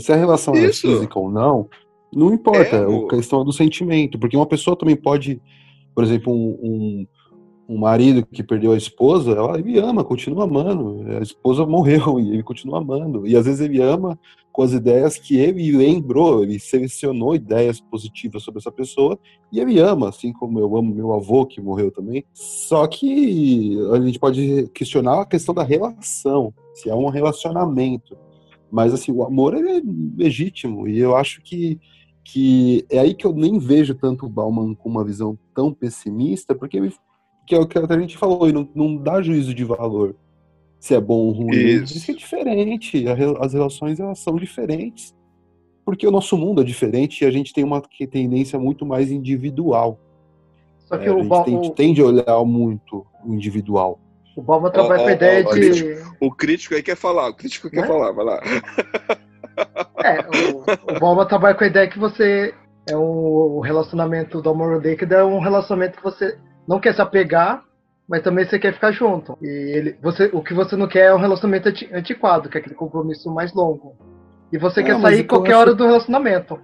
Se a relação é Isso. física ou não, não importa. É, a o- questão é do sentimento. Porque uma pessoa também pode, por exemplo, um, um, um marido que perdeu a esposa, ela, ele ama, continua amando. A esposa morreu e ele continua amando. E às vezes ele ama com as ideias que ele lembrou, ele selecionou ideias positivas sobre essa pessoa e ele ama, assim como eu amo meu avô que morreu também. Só que a gente pode questionar a questão da relação, se é um relacionamento. Mas assim, o amor é legítimo e eu acho que que é aí que eu nem vejo tanto o Bauman com uma visão tão pessimista, porque ele, que é o que a gente falou, ele não, não dá juízo de valor se é bom ou ruim. Isso. que é diferente, a re- as relações elas são diferentes, porque o nosso mundo é diferente e a gente tem uma que- tendência muito mais individual. Só que É, a o, gente Ba- tende, a olhar muito o individual. o Bauman trabalha com a ideia ó, de. O crítico aí quer falar, o crítico quer Né? falar, vai lá. É, o, o Bauman trabalha com a ideia que você. É um, o relacionamento do amor líquido é um relacionamento que você não quer se apegar, mas também você quer ficar junto. E ele, você, o que você não quer é um relacionamento anti- antiquado, que é aquele compromisso mais longo. E você É, quer sair o que eu qualquer acho- hora do relacionamento.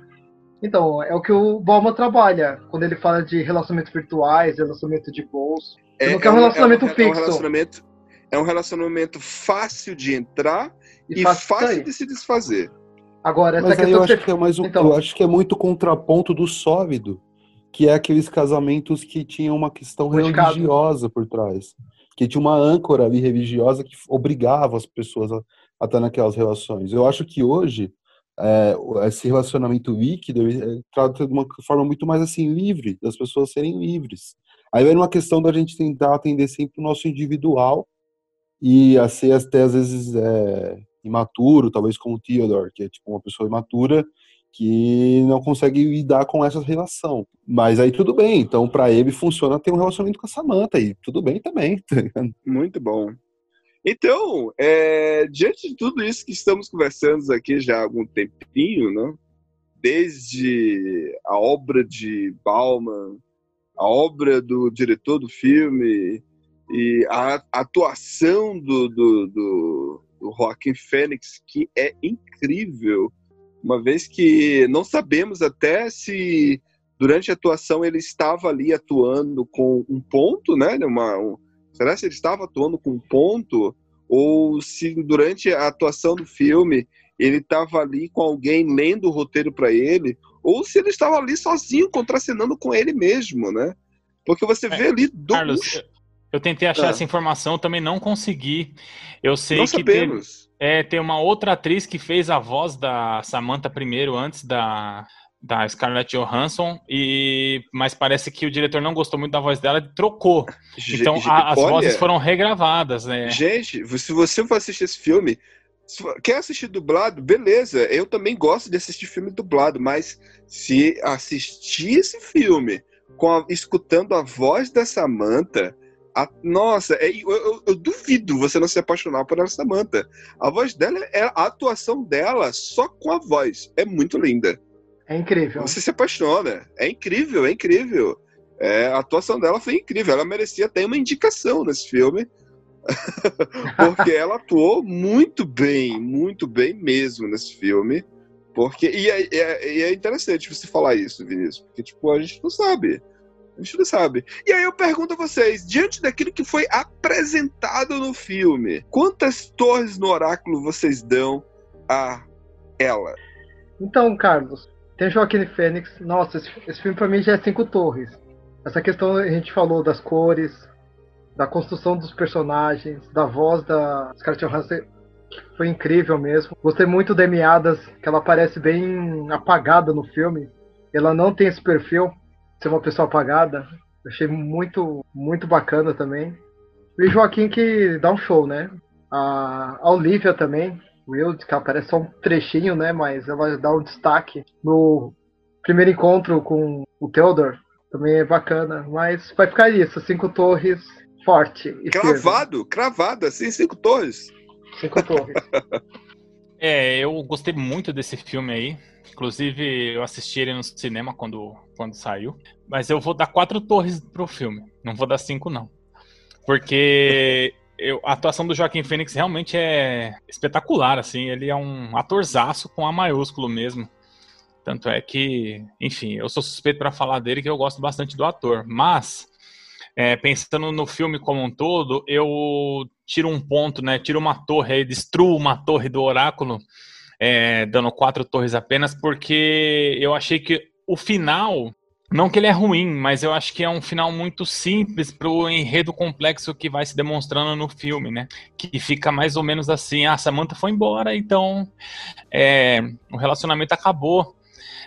Então, é o que o Bauman trabalha quando ele fala de relacionamentos virtuais, relacionamento de bolso. Você não quer um relacionamento é um, É um fixo. relacionamento, é um relacionamento fácil de entrar E, e, fácil, fácil, de se desfazer. Agora, essa Mas aí questão eu que acho que é mais um, Então. eu acho que é muito contraponto do sólido, que é aqueles casamentos que tinham uma questão religiosa por trás, que tinha uma âncora ali religiosa que obrigava as pessoas a, a estar naquelas relações. Eu acho que hoje é, esse relacionamento líquido é, trata de uma forma muito mais assim livre, das pessoas serem livres. Aí vem uma questão da gente tentar atender sempre o nosso individual e a ser até às vezes é, imaturo, talvez como o Theodore, que é tipo uma pessoa imatura que não consegue lidar com essa relação. Mas aí tudo bem, então para ele funciona ter um relacionamento com a Samantha e tudo bem também. tá? Muito bom. Então, é, diante de tudo isso que estamos conversando aqui já há algum tempinho, né? desde a obra de Bauman, a obra do diretor do filme e a atuação do, do, do, do Joaquim Fênix, que é incrível, uma vez que não sabemos até se durante a atuação ele estava ali atuando com um ponto, né? Uma, um, será se ele estava atuando com um ponto ou se durante a atuação do filme ele estava ali com alguém lendo o roteiro para ele, ou se ele estava ali sozinho contracenando com ele mesmo, né? Porque você vê ali do Carlos, eu, tentei achar Ah. essa informação, também não consegui. Eu sei não que teve, sabemos. É, tem uma outra atriz que fez a voz da Samantha primeiro, antes da, da Scarlett Johansson, e mas parece que o diretor não gostou muito da voz dela e trocou. Então a- as olha, vozes foram regravadas, né? Gente, se você for assistir esse filme, quer assistir dublado, beleza. Eu também gosto de assistir filme dublado, mas se assistir esse filme com a- escutando a voz da Samantha, a- nossa, é- eu, eu- eu duvido você não se apaixonar por essa Samantha. A voz dela é a atuação dela só com a voz. É muito linda. É incrível. Você se apaixona. É incrível, é incrível. É, a atuação dela foi incrível. Ela merecia até uma indicação nesse filme. porque ela atuou muito bem, muito bem mesmo nesse filme. Porque, e é, é- e é interessante você falar isso, Vinícius, porque tipo, a gente não sabe. A gente não sabe. E aí eu pergunto a vocês, diante daquilo que foi apresentado no filme, quantas torres no oráculo vocês dão a ela? Então, Carlos, tem Joaquim Fênix. Nossa, esse, esse filme pra mim já é cinco torres. Essa questão a gente falou das cores, da construção dos personagens, da voz da Scarlett Johansson foi incrível mesmo. Gostei muito da Amy Adams, que ela parece bem apagada no filme. Ela não tem esse perfil ser uma pessoa apagada. Achei muito, muito bacana também. E o Joaquim que dá um show, né? A, a Olivia também, Wild, que aparece só um trechinho, né? Mas ela dá um destaque no primeiro encontro com o Theodore. Também é bacana. Mas vai ficar isso, cinco torres forte. Cravado, cravado, assim, cinco torres. firme. Cinco torres. É, eu gostei muito desse filme aí. Inclusive, eu assisti ele no cinema quando, quando saiu. Mas eu vou dar quatro torres pro filme. Não vou dar cinco, não. Porque eu- a atuação do Joaquim Fênix realmente é espetacular, assim. Ele é um atorzaço com A maiúsculo mesmo. Tanto é que, enfim, eu sou suspeito para falar dele que eu gosto bastante do ator. Mas, é, pensando no filme como um todo, eu tiro um ponto, né? Tiro uma torre destruo uma torre do oráculo, é, dando quatro torres apenas, porque eu achei que o final, não que ele é ruim, mas eu acho que é um final muito simples pro enredo complexo que vai se demonstrando no filme, né? Que fica mais ou menos assim, ah, Samantha foi embora, então é, o relacionamento acabou.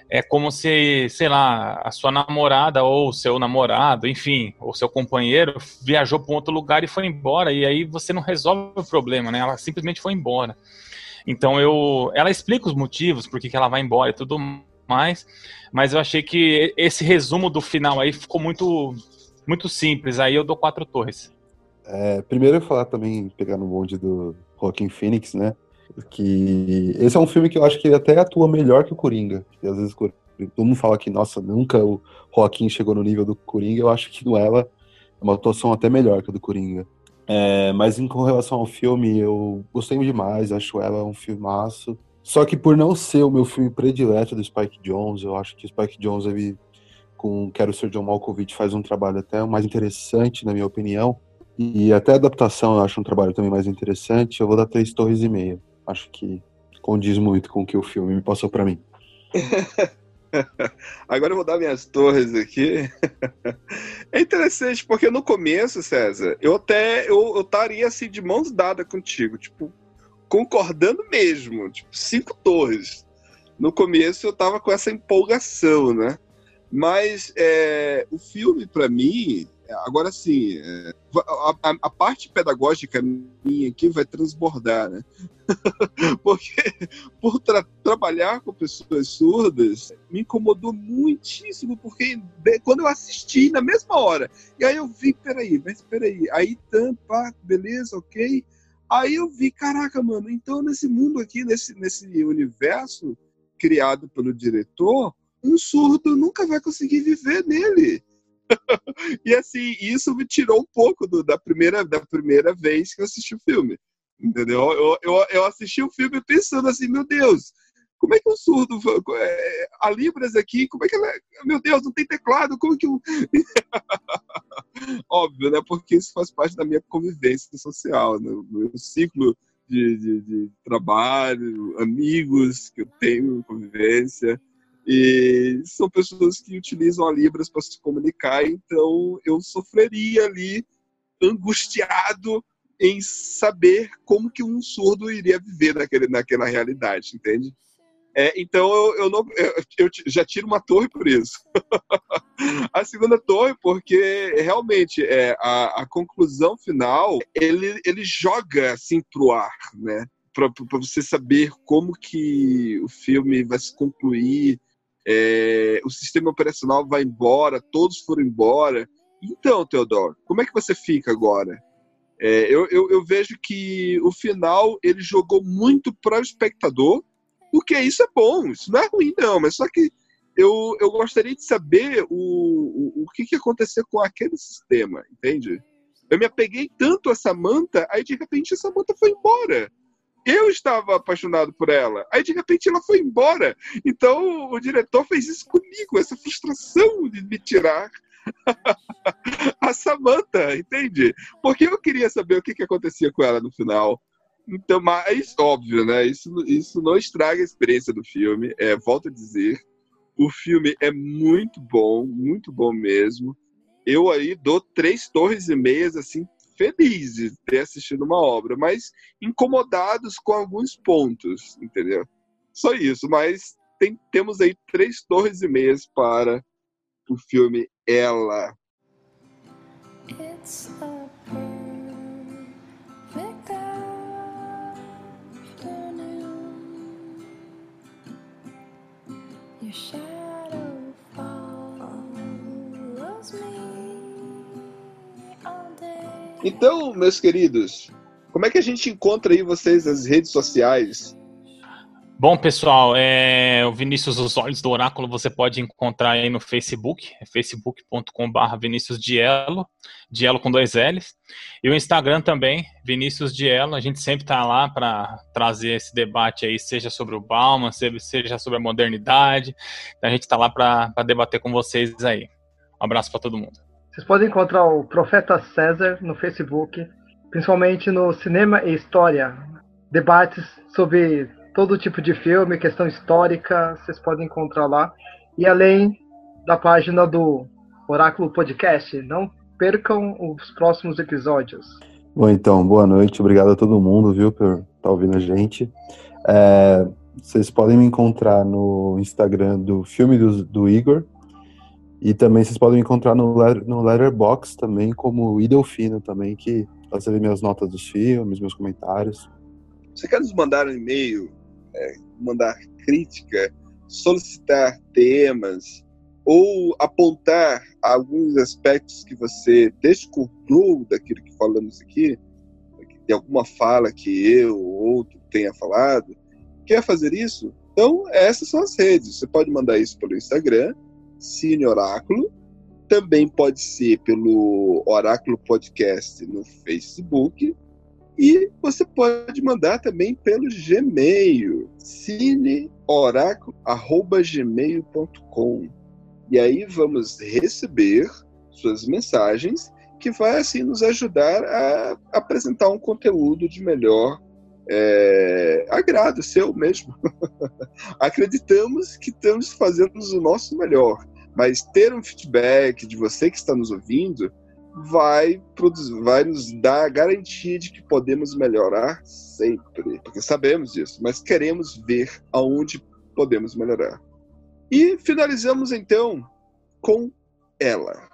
É como se, sei lá, a sua namorada ou o seu namorado, enfim, ou seu companheiro viajou para um outro lugar e foi embora, e aí você não resolve o problema, né? Ela simplesmente foi embora. Então eu, ela explica os motivos por que ela vai embora e tudo mais, mas eu achei que esse resumo do final aí ficou muito, muito simples. Aí eu dou quatro torres. É, primeiro eu falar também, pegar no bonde do Joaquin Phoenix, né? Que esse é um filme que eu acho que ele até atua melhor que o Coringa. E às vezes todo mundo fala que, nossa, nunca o Joaquim chegou no nível do Coringa. Eu acho que no ela é uma atuação até melhor que a do Coringa. É, mas em relação ao filme, eu gostei demais, acho ela um filmaço. Só que por não ser o meu filme predileto do Spike Jones, eu acho que o Spike Jones, ele, com Quero Ser John Malkovich, faz um trabalho até mais interessante, na minha opinião. E até a adaptação eu acho um trabalho também mais interessante. Eu vou dar três torres e meia. Acho que condiz muito com o que o filme me passou pra mim. Agora eu vou dar minhas torres aqui. É interessante, porque no começo, César, eu até eu estaria assim de mãos dadas contigo, tipo, concordando mesmo, tipo, cinco torres. No começo eu tava com essa empolgação, né? Mas é, o filme, para mim, agora sim, é, a, a- a parte pedagógica minha aqui vai transbordar, né? Porque por tra- trabalhar com pessoas surdas, me incomodou muitíssimo, porque quando eu assisti na mesma hora, e aí eu vi, peraí, mas peraí, aí tampa, beleza, ok. Aí eu vi, caraca, mano, então nesse mundo aqui, nesse, nesse universo criado pelo diretor, um surdo nunca vai conseguir viver nele. e assim, isso me tirou um pouco do- da, primeira, da primeira vez que eu assisti o filme. Entendeu? Eu, eu, eu assisti o filme pensando assim, meu Deus, como é que um surdo. é, A Libras aqui, como é que ela. Meu Deus, não tem teclado, como que um. Óbvio, né? Porque isso faz parte da minha convivência social, né? Meu ciclo de, de, de trabalho, amigos que eu tenho, convivência. E são pessoas que utilizam a Libras para se comunicar, então eu sofreria ali, angustiado em saber como que um surdo iria viver naquele, naquela realidade, entende? É, então eu, eu, não, eu, já tiro uma torre por isso. a segunda torre, porque realmente é, a, a conclusão final ele, ele joga assim pro ar, né? Para você saber como que o filme vai se concluir, é, o sistema operacional vai embora, todos foram embora. Então, Teodoro, como é que você fica agora? É, eu, eu, eu vejo que o final ele jogou muito para o espectador, porque isso é bom, isso não é ruim, não, mas só que eu, eu gostaria de saber o, o, o que, que aconteceu com aquele sistema, entende? Eu me apeguei tanto a Samantha, aí de repente a Samantha foi embora. Eu estava apaixonado por ela, aí de repente ela foi embora. Então o diretor fez isso comigo, essa frustração de me tirar a Samantha, entende? Porque eu queria saber o que, que acontecia com ela no final. Então, mas óbvio, né? Isso, isso não estraga a experiência do filme. É, volto a dizer, o filme é muito bom, muito bom mesmo. Eu aí dou três torres e meias, assim, felizes de ter assistido uma obra, mas incomodados com alguns pontos, entendeu? Só isso, mas tem, temos aí três torres e meias para o filme Ela. It's a. Your shadow Então, meus queridos, como é que a gente encontra aí vocês nas redes sociais? Bom, pessoal, é, o Vinícius Os Olhos do Oráculo você pode encontrar aí no Facebook, é facebook.com.br Vinícius Dielo, Dielo com dois L's. E o Instagram também, Vinícius Dielo, a gente sempre está lá para trazer esse debate aí, seja sobre o Bauman, seja sobre a modernidade. Então a gente está lá para debater com vocês aí. Um abraço para todo mundo. Vocês podem encontrar o Profeta César no Facebook, principalmente no Cinema e História, debates sobre todo tipo de filme, questão histórica, vocês podem encontrar lá. E além da página do Oráculo Podcast, não percam os próximos episódios. Bom, então, boa noite, obrigado a todo mundo, viu, por estar tá ouvindo a gente. É, vocês podem me encontrar no Instagram do filme do, do Igor, e também vocês podem me encontrar no, no Letterboxd também, como Idelfino também, que você vê minhas notas dos filmes, meus comentários. Você quer nos mandar um e-mail é, mandar crítica, solicitar temas ou apontar alguns aspectos que você discordou daquilo que falamos aqui, de alguma fala que eu ou outro tenha falado, quer fazer isso? Então, essas são as redes. Você pode mandar isso pelo Instagram, Cine Oráculo, também pode ser pelo Oráculo Podcast no Facebook, e você pode mandar também pelo Gmail, cineoráculo.gmail.com. E aí vamos receber suas mensagens que vai assim nos ajudar a apresentar um conteúdo de melhor é, agrado seu mesmo. Acreditamos que estamos fazendo o nosso melhor, mas ter um feedback de você que está nos ouvindo vai, produzir, vai nos dar a garantia de que podemos melhorar sempre. Porque sabemos disso, mas queremos ver aonde podemos melhorar. E finalizamos então com ela.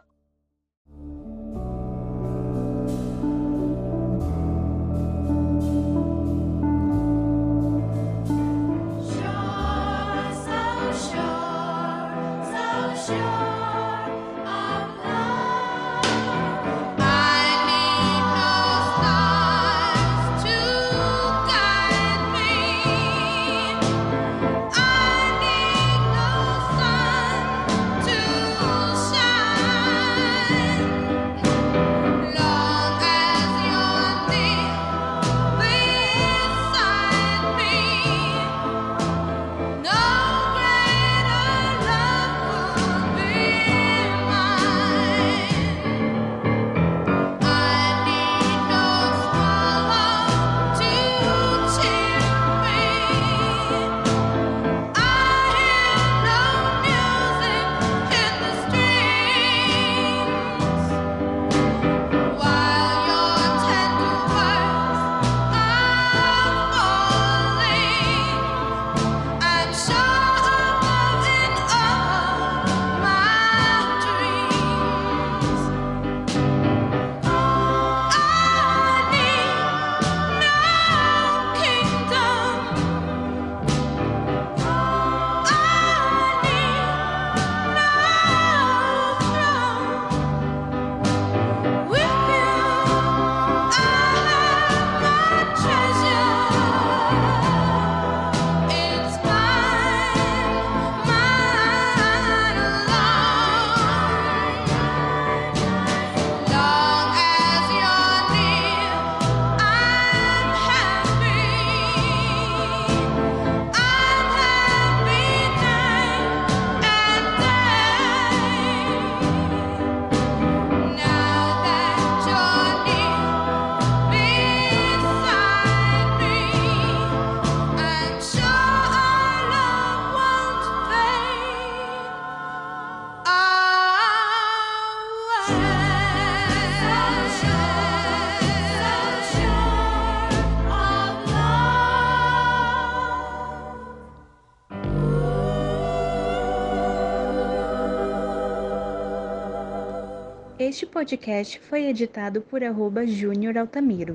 Podcast foi editado por arroba Júnior Altamiro.